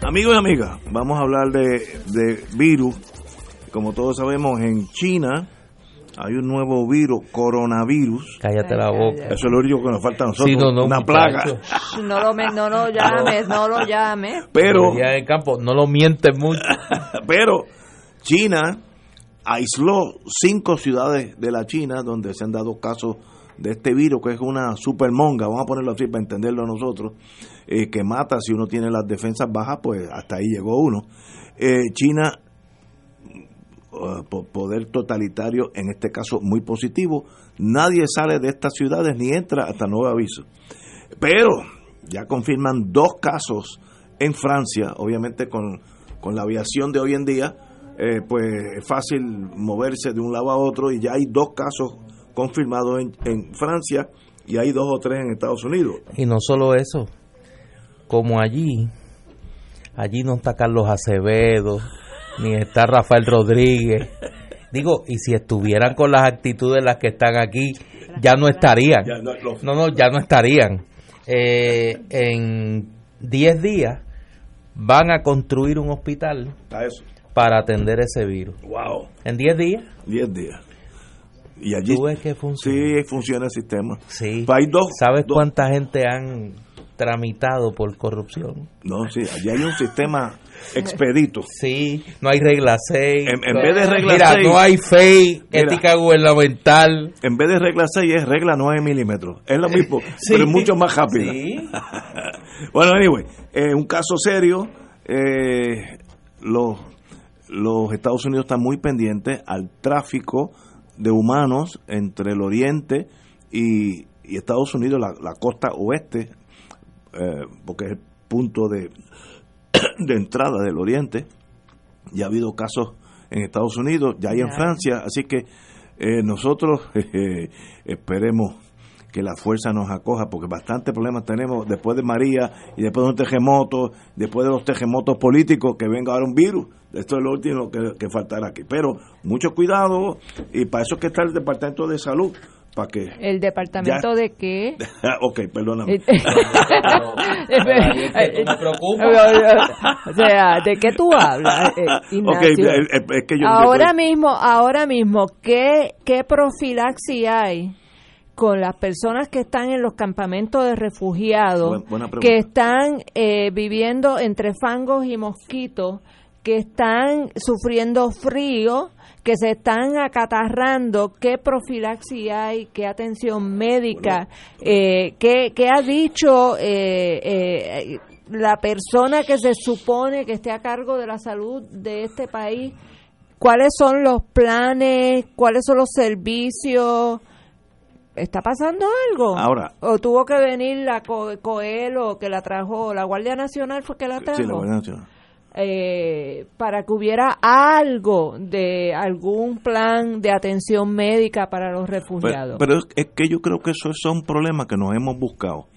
Amigos y amigas, vamos a hablar de, de virus. Como todos sabemos, en China hay un nuevo virus, coronavirus. Cállate la boca. Eso es lo único que nos falta a nosotros, una plaga. No lo, no lo llames, no lo llames. Pero, en campo, no lo mientes mucho. pero China aisló cinco ciudades de la China donde se han dado casos de este virus, que es una supermonga, vamos a ponerlo así para entenderlo nosotros, eh, que mata si uno tiene las defensas bajas, pues hasta ahí llegó uno. Eh, China poder totalitario, en este caso muy positivo. Nadie sale de estas ciudades ni entra hasta nuevo aviso. Pero ya confirman dos casos en Francia, obviamente con, con la aviación de hoy en día, eh, pues es fácil moverse de un lado a otro y ya hay dos casos confirmados en, en Francia y hay dos o tres en Estados Unidos. Y no solo eso, como allí, allí no está Carlos Acevedo, ni está Rafael Rodríguez. Digo, y si estuvieran con las actitudes las que están aquí, ya no estarían. No, no, ya no estarían. Eh, en 10 días van a construir un hospital para atender ese virus. Wow. ¿En 10 días? 10 días. Y allí ¿Tú ves que funciona? Sí, funciona el sistema. Sí. Hay dos, ¿Sabes cuánta gente han tramitado por corrupción? No, sí, allí hay un sistema expedito. Sí, no hay regla 6. En, vez de regla mira, no hay fe, ética gubernamental. En vez de regla 6 es regla 9 milímetros. Es lo mismo, pero es mucho más rápido. bueno, anyway, eh, un caso serio. Eh, los, los Estados Unidos están muy pendientes al tráfico de humanos entre el Oriente y, y Estados Unidos, la, la costa oeste, eh, porque es el punto de, de entrada del Oriente. Ya ha habido casos en Estados Unidos, ya hay en Francia, así que eh, nosotros esperemos que la fuerza nos acoja, porque bastantes problemas tenemos después de María y después de un terremoto, después de los terremotos políticos, que venga ahora un virus. Esto es lo último que, que faltará aquí. Pero mucho cuidado, y para eso es que está el Departamento de Salud, para que el departamento de qué ok perdóname. Me preocupa o sea de qué tú hablas eh, Ignacio? es que yo ahora mismo ahora mismo qué qué profilaxis hay con las personas que están en los campamentos de refugiados que están eh, viviendo entre fangos y mosquitos que están sufriendo frío que se están acatarrando, qué profilaxis hay, qué atención médica, eh, qué, ha dicho eh, eh, la persona que se supone que esté a cargo de la salud de este país, cuáles son los planes, cuáles son los servicios. ¿Está pasando algo? Ahora. ¿O tuvo que venir la Coelho que la trajo, la Guardia Nacional fue que la trajo? Sí, la Guardia Nacional eh, para que hubiera algo de algún plan de atención médica para los refugiados. Pero, es, que yo creo que esos son problemas que nos hemos buscado.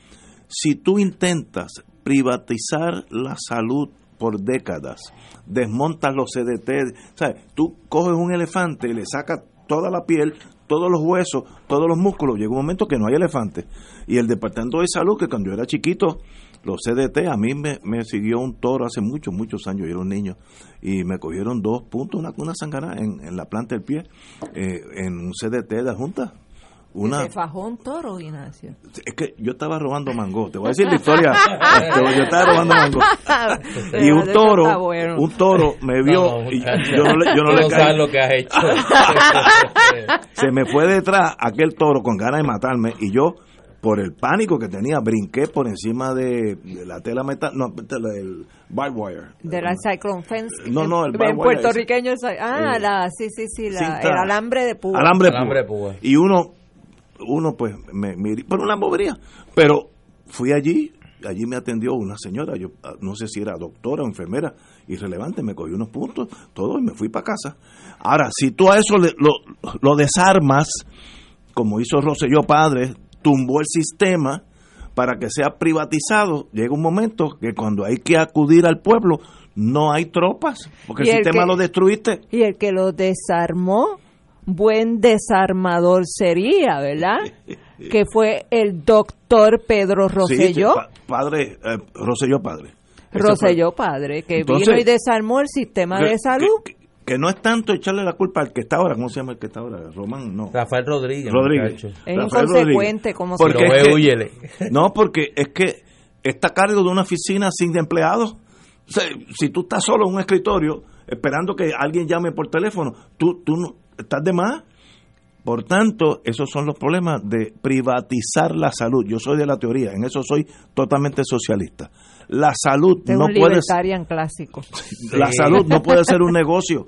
Si tú intentas privatizar la salud por décadas, desmontas los CDT, ¿sabes? tú coges un elefante y le sacas toda la piel, todos los huesos, todos los músculos, llega un momento que no hay elefante. Y el Departamento de Salud, que cuando yo era chiquito, los CDT, a mí me, me, siguió un toro hace muchos, muchos años, yo era un niño, y me cogieron dos puntos, una, una sangana en, en la planta del pie, eh, en un CDT de la Junta. Una... ¿Se fajó un toro, Ignacio? Es que yo estaba robando mango, te voy a decir la historia, yo estaba robando mango. y un toro, bueno. un toro me vio, no, y yo no le, yo no le caí. lo que has hecho. Se me fue detrás aquel toro con ganas de matarme, y yo por el pánico que tenía, brinqué por encima de, de la tela metal, no, del barbed wire. De la cyclone fence. No, no, el barbed wire puertorriqueño. ah, Eh, la, sí, sí, sí, la, cinta- el alambre de púa. Alambre, de Alambre de púa. Y uno, uno pues, me, me por una bobería. Pero fui allí, allí me atendió una señora, yo ah, no sé si era doctora o enfermera, irrelevante, me cogió unos puntos, todo, y me fui para casa. Ahora, si tú a eso le- lo, lo desarmas, como hizo Rosselló Padre, tumbó el sistema para que sea privatizado, llega un momento que cuando hay que acudir al pueblo, no hay tropas, porque el el sistema que- lo destruiste. Y el que lo desarmó, buen desarmador sería, ¿verdad? que fue el doctor Pedro Rosselló. Sí, pa- padre, eh, Rosselló padre. Rosselló padre, que Entonces, vino y desarmó el sistema de salud. Que, que- no es tanto echarle la culpa al que está ahora, ¿cómo se llama el que está ahora? Román, no. Rafael Rodríguez. Rodríguez. Es Rafael inconsecuente Rodríguez. como Porque Lo es que- húyele. No, porque es que está a cargo de una oficina sin empleados. O sea, si tú estás solo en un escritorio esperando que alguien llame por teléfono, tú, tú no, estás de más. Por tanto, esos son los problemas de privatizar la salud. Yo soy de la teoría, en eso soy totalmente socialista. La salud de no un puede clásico. la Sí. salud no puede ser un negocio.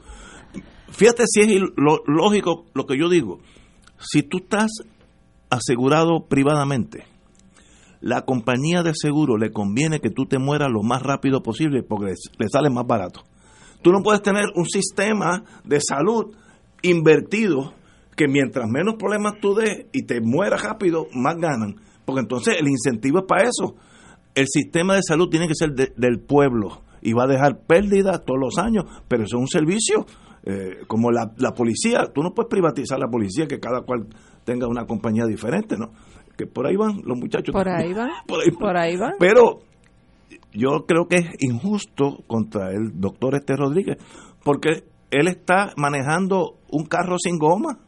Fíjate si es lo- lógico lo que yo digo. Si tú estás asegurado privadamente, la compañía de seguro le conviene que tú te mueras lo más rápido posible porque le, le sale más barato. Tú no puedes tener un sistema de salud invertido que mientras menos problemas tú des y te mueras rápido, más ganan. Porque entonces el incentivo es para eso. El sistema de salud tiene que ser de- del pueblo y va a dejar pérdidas todos los años, pero eso es un servicio. eh, como la, la policía, tú no puedes privatizar la policía, que cada cual tenga una compañía diferente, ¿no? Que por ahí van los muchachos. Por ahí van, por ahí, por ahí van. Pero yo creo que es injusto contra el doctor este Rodríguez, porque él está manejando un carro sin goma.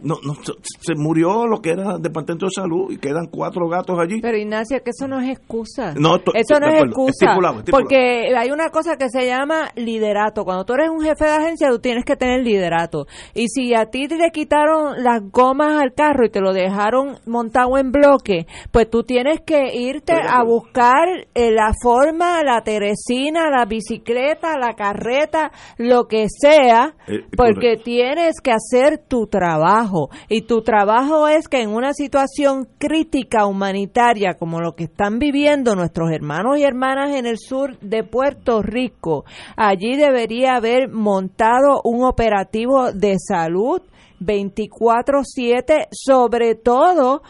No, no, se- murió lo que era el Departamento de Salud y quedan cuatro gatos allí. Pero Ignacio, que eso no es excusa. No, eso no es excusa. Estipulado, estipulado. Porque hay una cosa que se llama liderato. Cuando tú eres un jefe de agencia, tú tienes que tener liderato. Y si a ti te le quitaron las gomas al carro y te lo dejaron montado en bloque, pues tú tienes que irte a buscar eh, la forma, la teresina, la bicicleta, la carreta, lo que sea, Eh, porque correcto. tienes que hacer tu trabajo. Y tu trabajo es que en una situación crítica humanitaria como lo que están viviendo nuestros hermanos y hermanas en el sur de Puerto Rico, allí debería haber montado un operativo de salud 24/7, sobre todo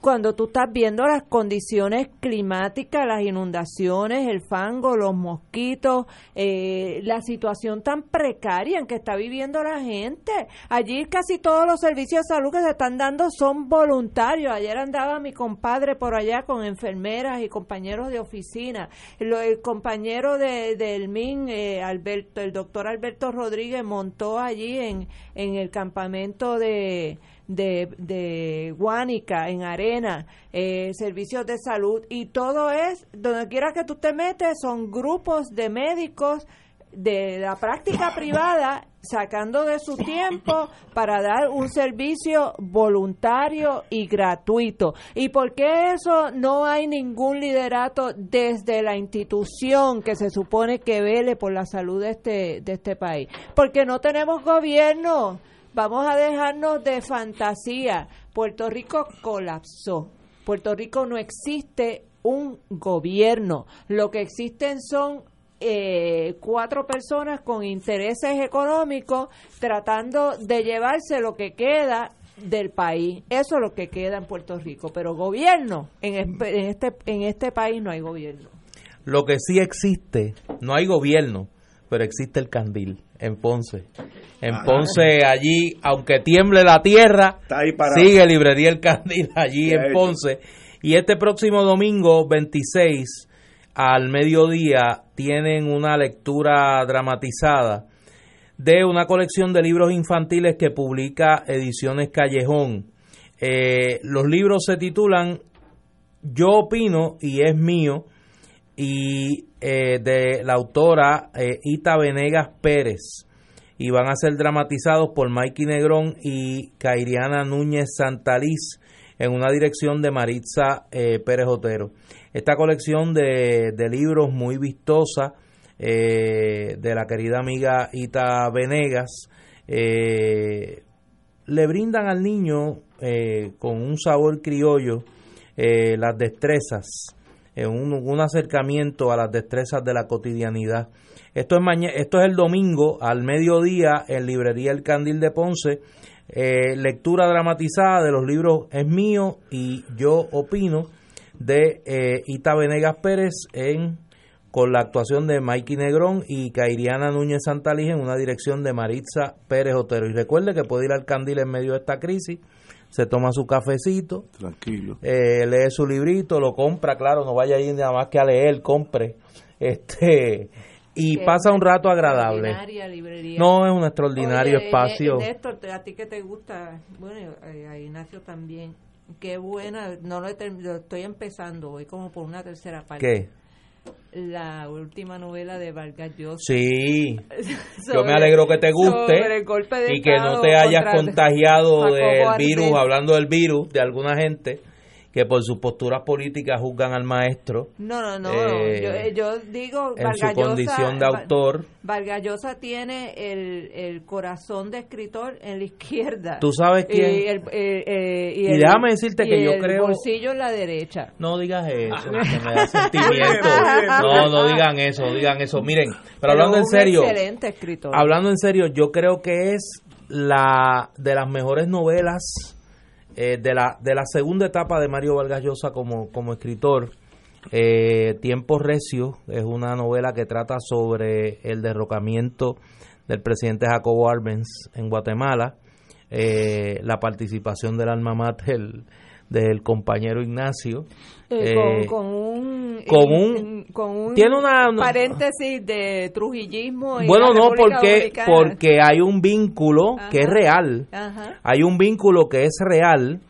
cuando tú estás viendo las condiciones climáticas, las inundaciones, el fango, los mosquitos, eh, la situación tan precaria en que está viviendo la gente. Allí casi todos los servicios de salud que se están dando son voluntarios. Ayer andaba mi compadre por allá con enfermeras y compañeros de oficina. Lo- el compañero de, del MIN, eh, Alberto, el doctor Alberto Rodríguez, montó allí en, en el campamento de de, de Guánica, en Arena, eh, servicios de salud y todo es, donde quiera que tú te metes, son grupos de médicos de la práctica privada sacando de su tiempo para dar un servicio voluntario y gratuito. ¿Y por qué eso no hay ningún liderato desde la institución que se supone que vele por la salud de este, de este país? Porque no tenemos gobierno. Vamos a dejarnos de fantasía. Puerto Rico colapsó. Puerto Rico no existe un gobierno. Lo que existen son eh, cuatro personas con intereses económicos tratando de llevarse lo que queda del país. Eso es lo que queda en Puerto Rico. Pero gobierno, en, este, en este país no hay gobierno. Lo que sí existe, no hay gobierno, pero existe el candil en Ponce. En Ah. Ponce, allí, aunque tiemble la tierra, sigue Librería El Candil allí en. Ponce. Y este próximo domingo 26 al mediodía tienen una lectura dramatizada de una colección de libros infantiles que publica Ediciones Callejón. Eh, los libros se titulan Yo opino y es mío y eh, de la autora eh, Ita Venegas Pérez y van a ser dramatizados por Mikey Negrón y Cairiana Núñez Santaliz en una dirección de Maritza eh, Pérez Otero. Esta colección de, de libros muy vistosa de la querida amiga Ita Venegas le brindan al niño con un sabor criollo las destrezas, un, un acercamiento a las destrezas de la cotidianidad. Esto es, maña- esto es el domingo al mediodía en Librería El Candil de Ponce. eh, lectura dramatizada de los libros Es mío y Yo opino de eh, Ita Venegas Pérez en con la actuación de Mikey Negrón y Cairiana Núñez Santalí en una dirección de Maritza Pérez Otero. Y recuerde que puede ir al Candil en medio de esta crisis, se toma su cafecito, Tranquilo. eh, lee su librito, lo compra, claro, no vaya ahí nada más que a leer, compre, este y Que pasa un rato agradable. extraordinaria librería. No es un extraordinario Oye, espacio. Ne- Néstor, te- a ti que te gusta, bueno, eh, a Ignacio también. Qué buena, no lo, he lo estoy empezando, voy como por una tercera parte. ¿Qué? La última novela de Vargas Llosa. Sí, yo me alegro que te guste y que no te hayas contagiado del virus, hablando del virus, de alguna gente que por sus posturas políticas juzgan al maestro No, no, no. Eh, yo, eh, yo digo, en su Vargas Llosa- condición de autor. Vargas Llosa tiene el, el corazón de escritor en la izquierda. ¿Tú sabes quién? Y, el, eh, eh, y Y el- déjame decirte que y yo el creo- bolsillo en la derecha. No digas eso, que me da sentimiento. No, no digan eso, digan eso. Miren, pero hablando en un serio, excelente escritor. hablando en serio, yo creo que es la de las mejores novelas eh, de la de la segunda etapa de Mario Vargas Llosa como como escritor. Eh, Tiempos Recios es una novela que trata sobre el derrocamiento del presidente Jacobo Arbenz en Guatemala, eh, la participación del alma mater del compañero Ignacio. Eh, eh, con, con un con un- con un tiene una- paréntesis de trujillismo y Bueno, no, porque, Dominicana. porque hay un vínculo que es real. Ajá. Hay un vínculo que es real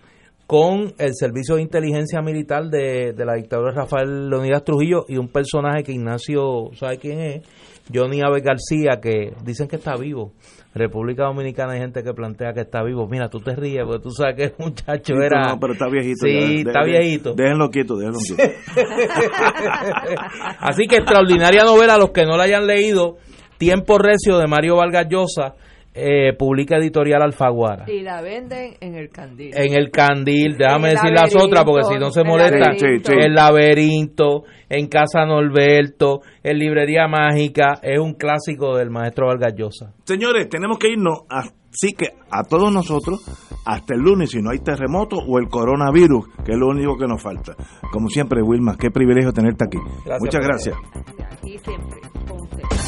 con el servicio de inteligencia militar de, de la dictadura Rafael Leonidas Trujillo y un personaje que Ignacio sabe quién es, Johnny Abe García, que dicen que está vivo. República Dominicana hay gente que plantea que está vivo. Mira, tú te ríes porque tú sabes que el muchacho Sí, era... no, pero está viejito. Sí, ya. Está de- viejito. Déjenlo quieto, déjenlo quieto. Así que extraordinaria novela, los que no la hayan leído, Tiempo Recio de Mario Vargas Llosa, eh, publica editorial Alfaguara. Y la venden en el candil. En el Candil, déjame el decir las otras porque si laberinto, no se el molesta. laberinto. Sí, sí. El laberinto, en Casa Norberto, en Librería Mágica, es un clásico del maestro Vargas Llosa. Señores, tenemos que irnos. Así que a todos nosotros, hasta el lunes, si no hay terremoto o el coronavirus, que es lo único que nos falta. Como siempre, Wilma, qué privilegio tenerte aquí. Gracias, Muchas gracias. Aquí siempre, con usted.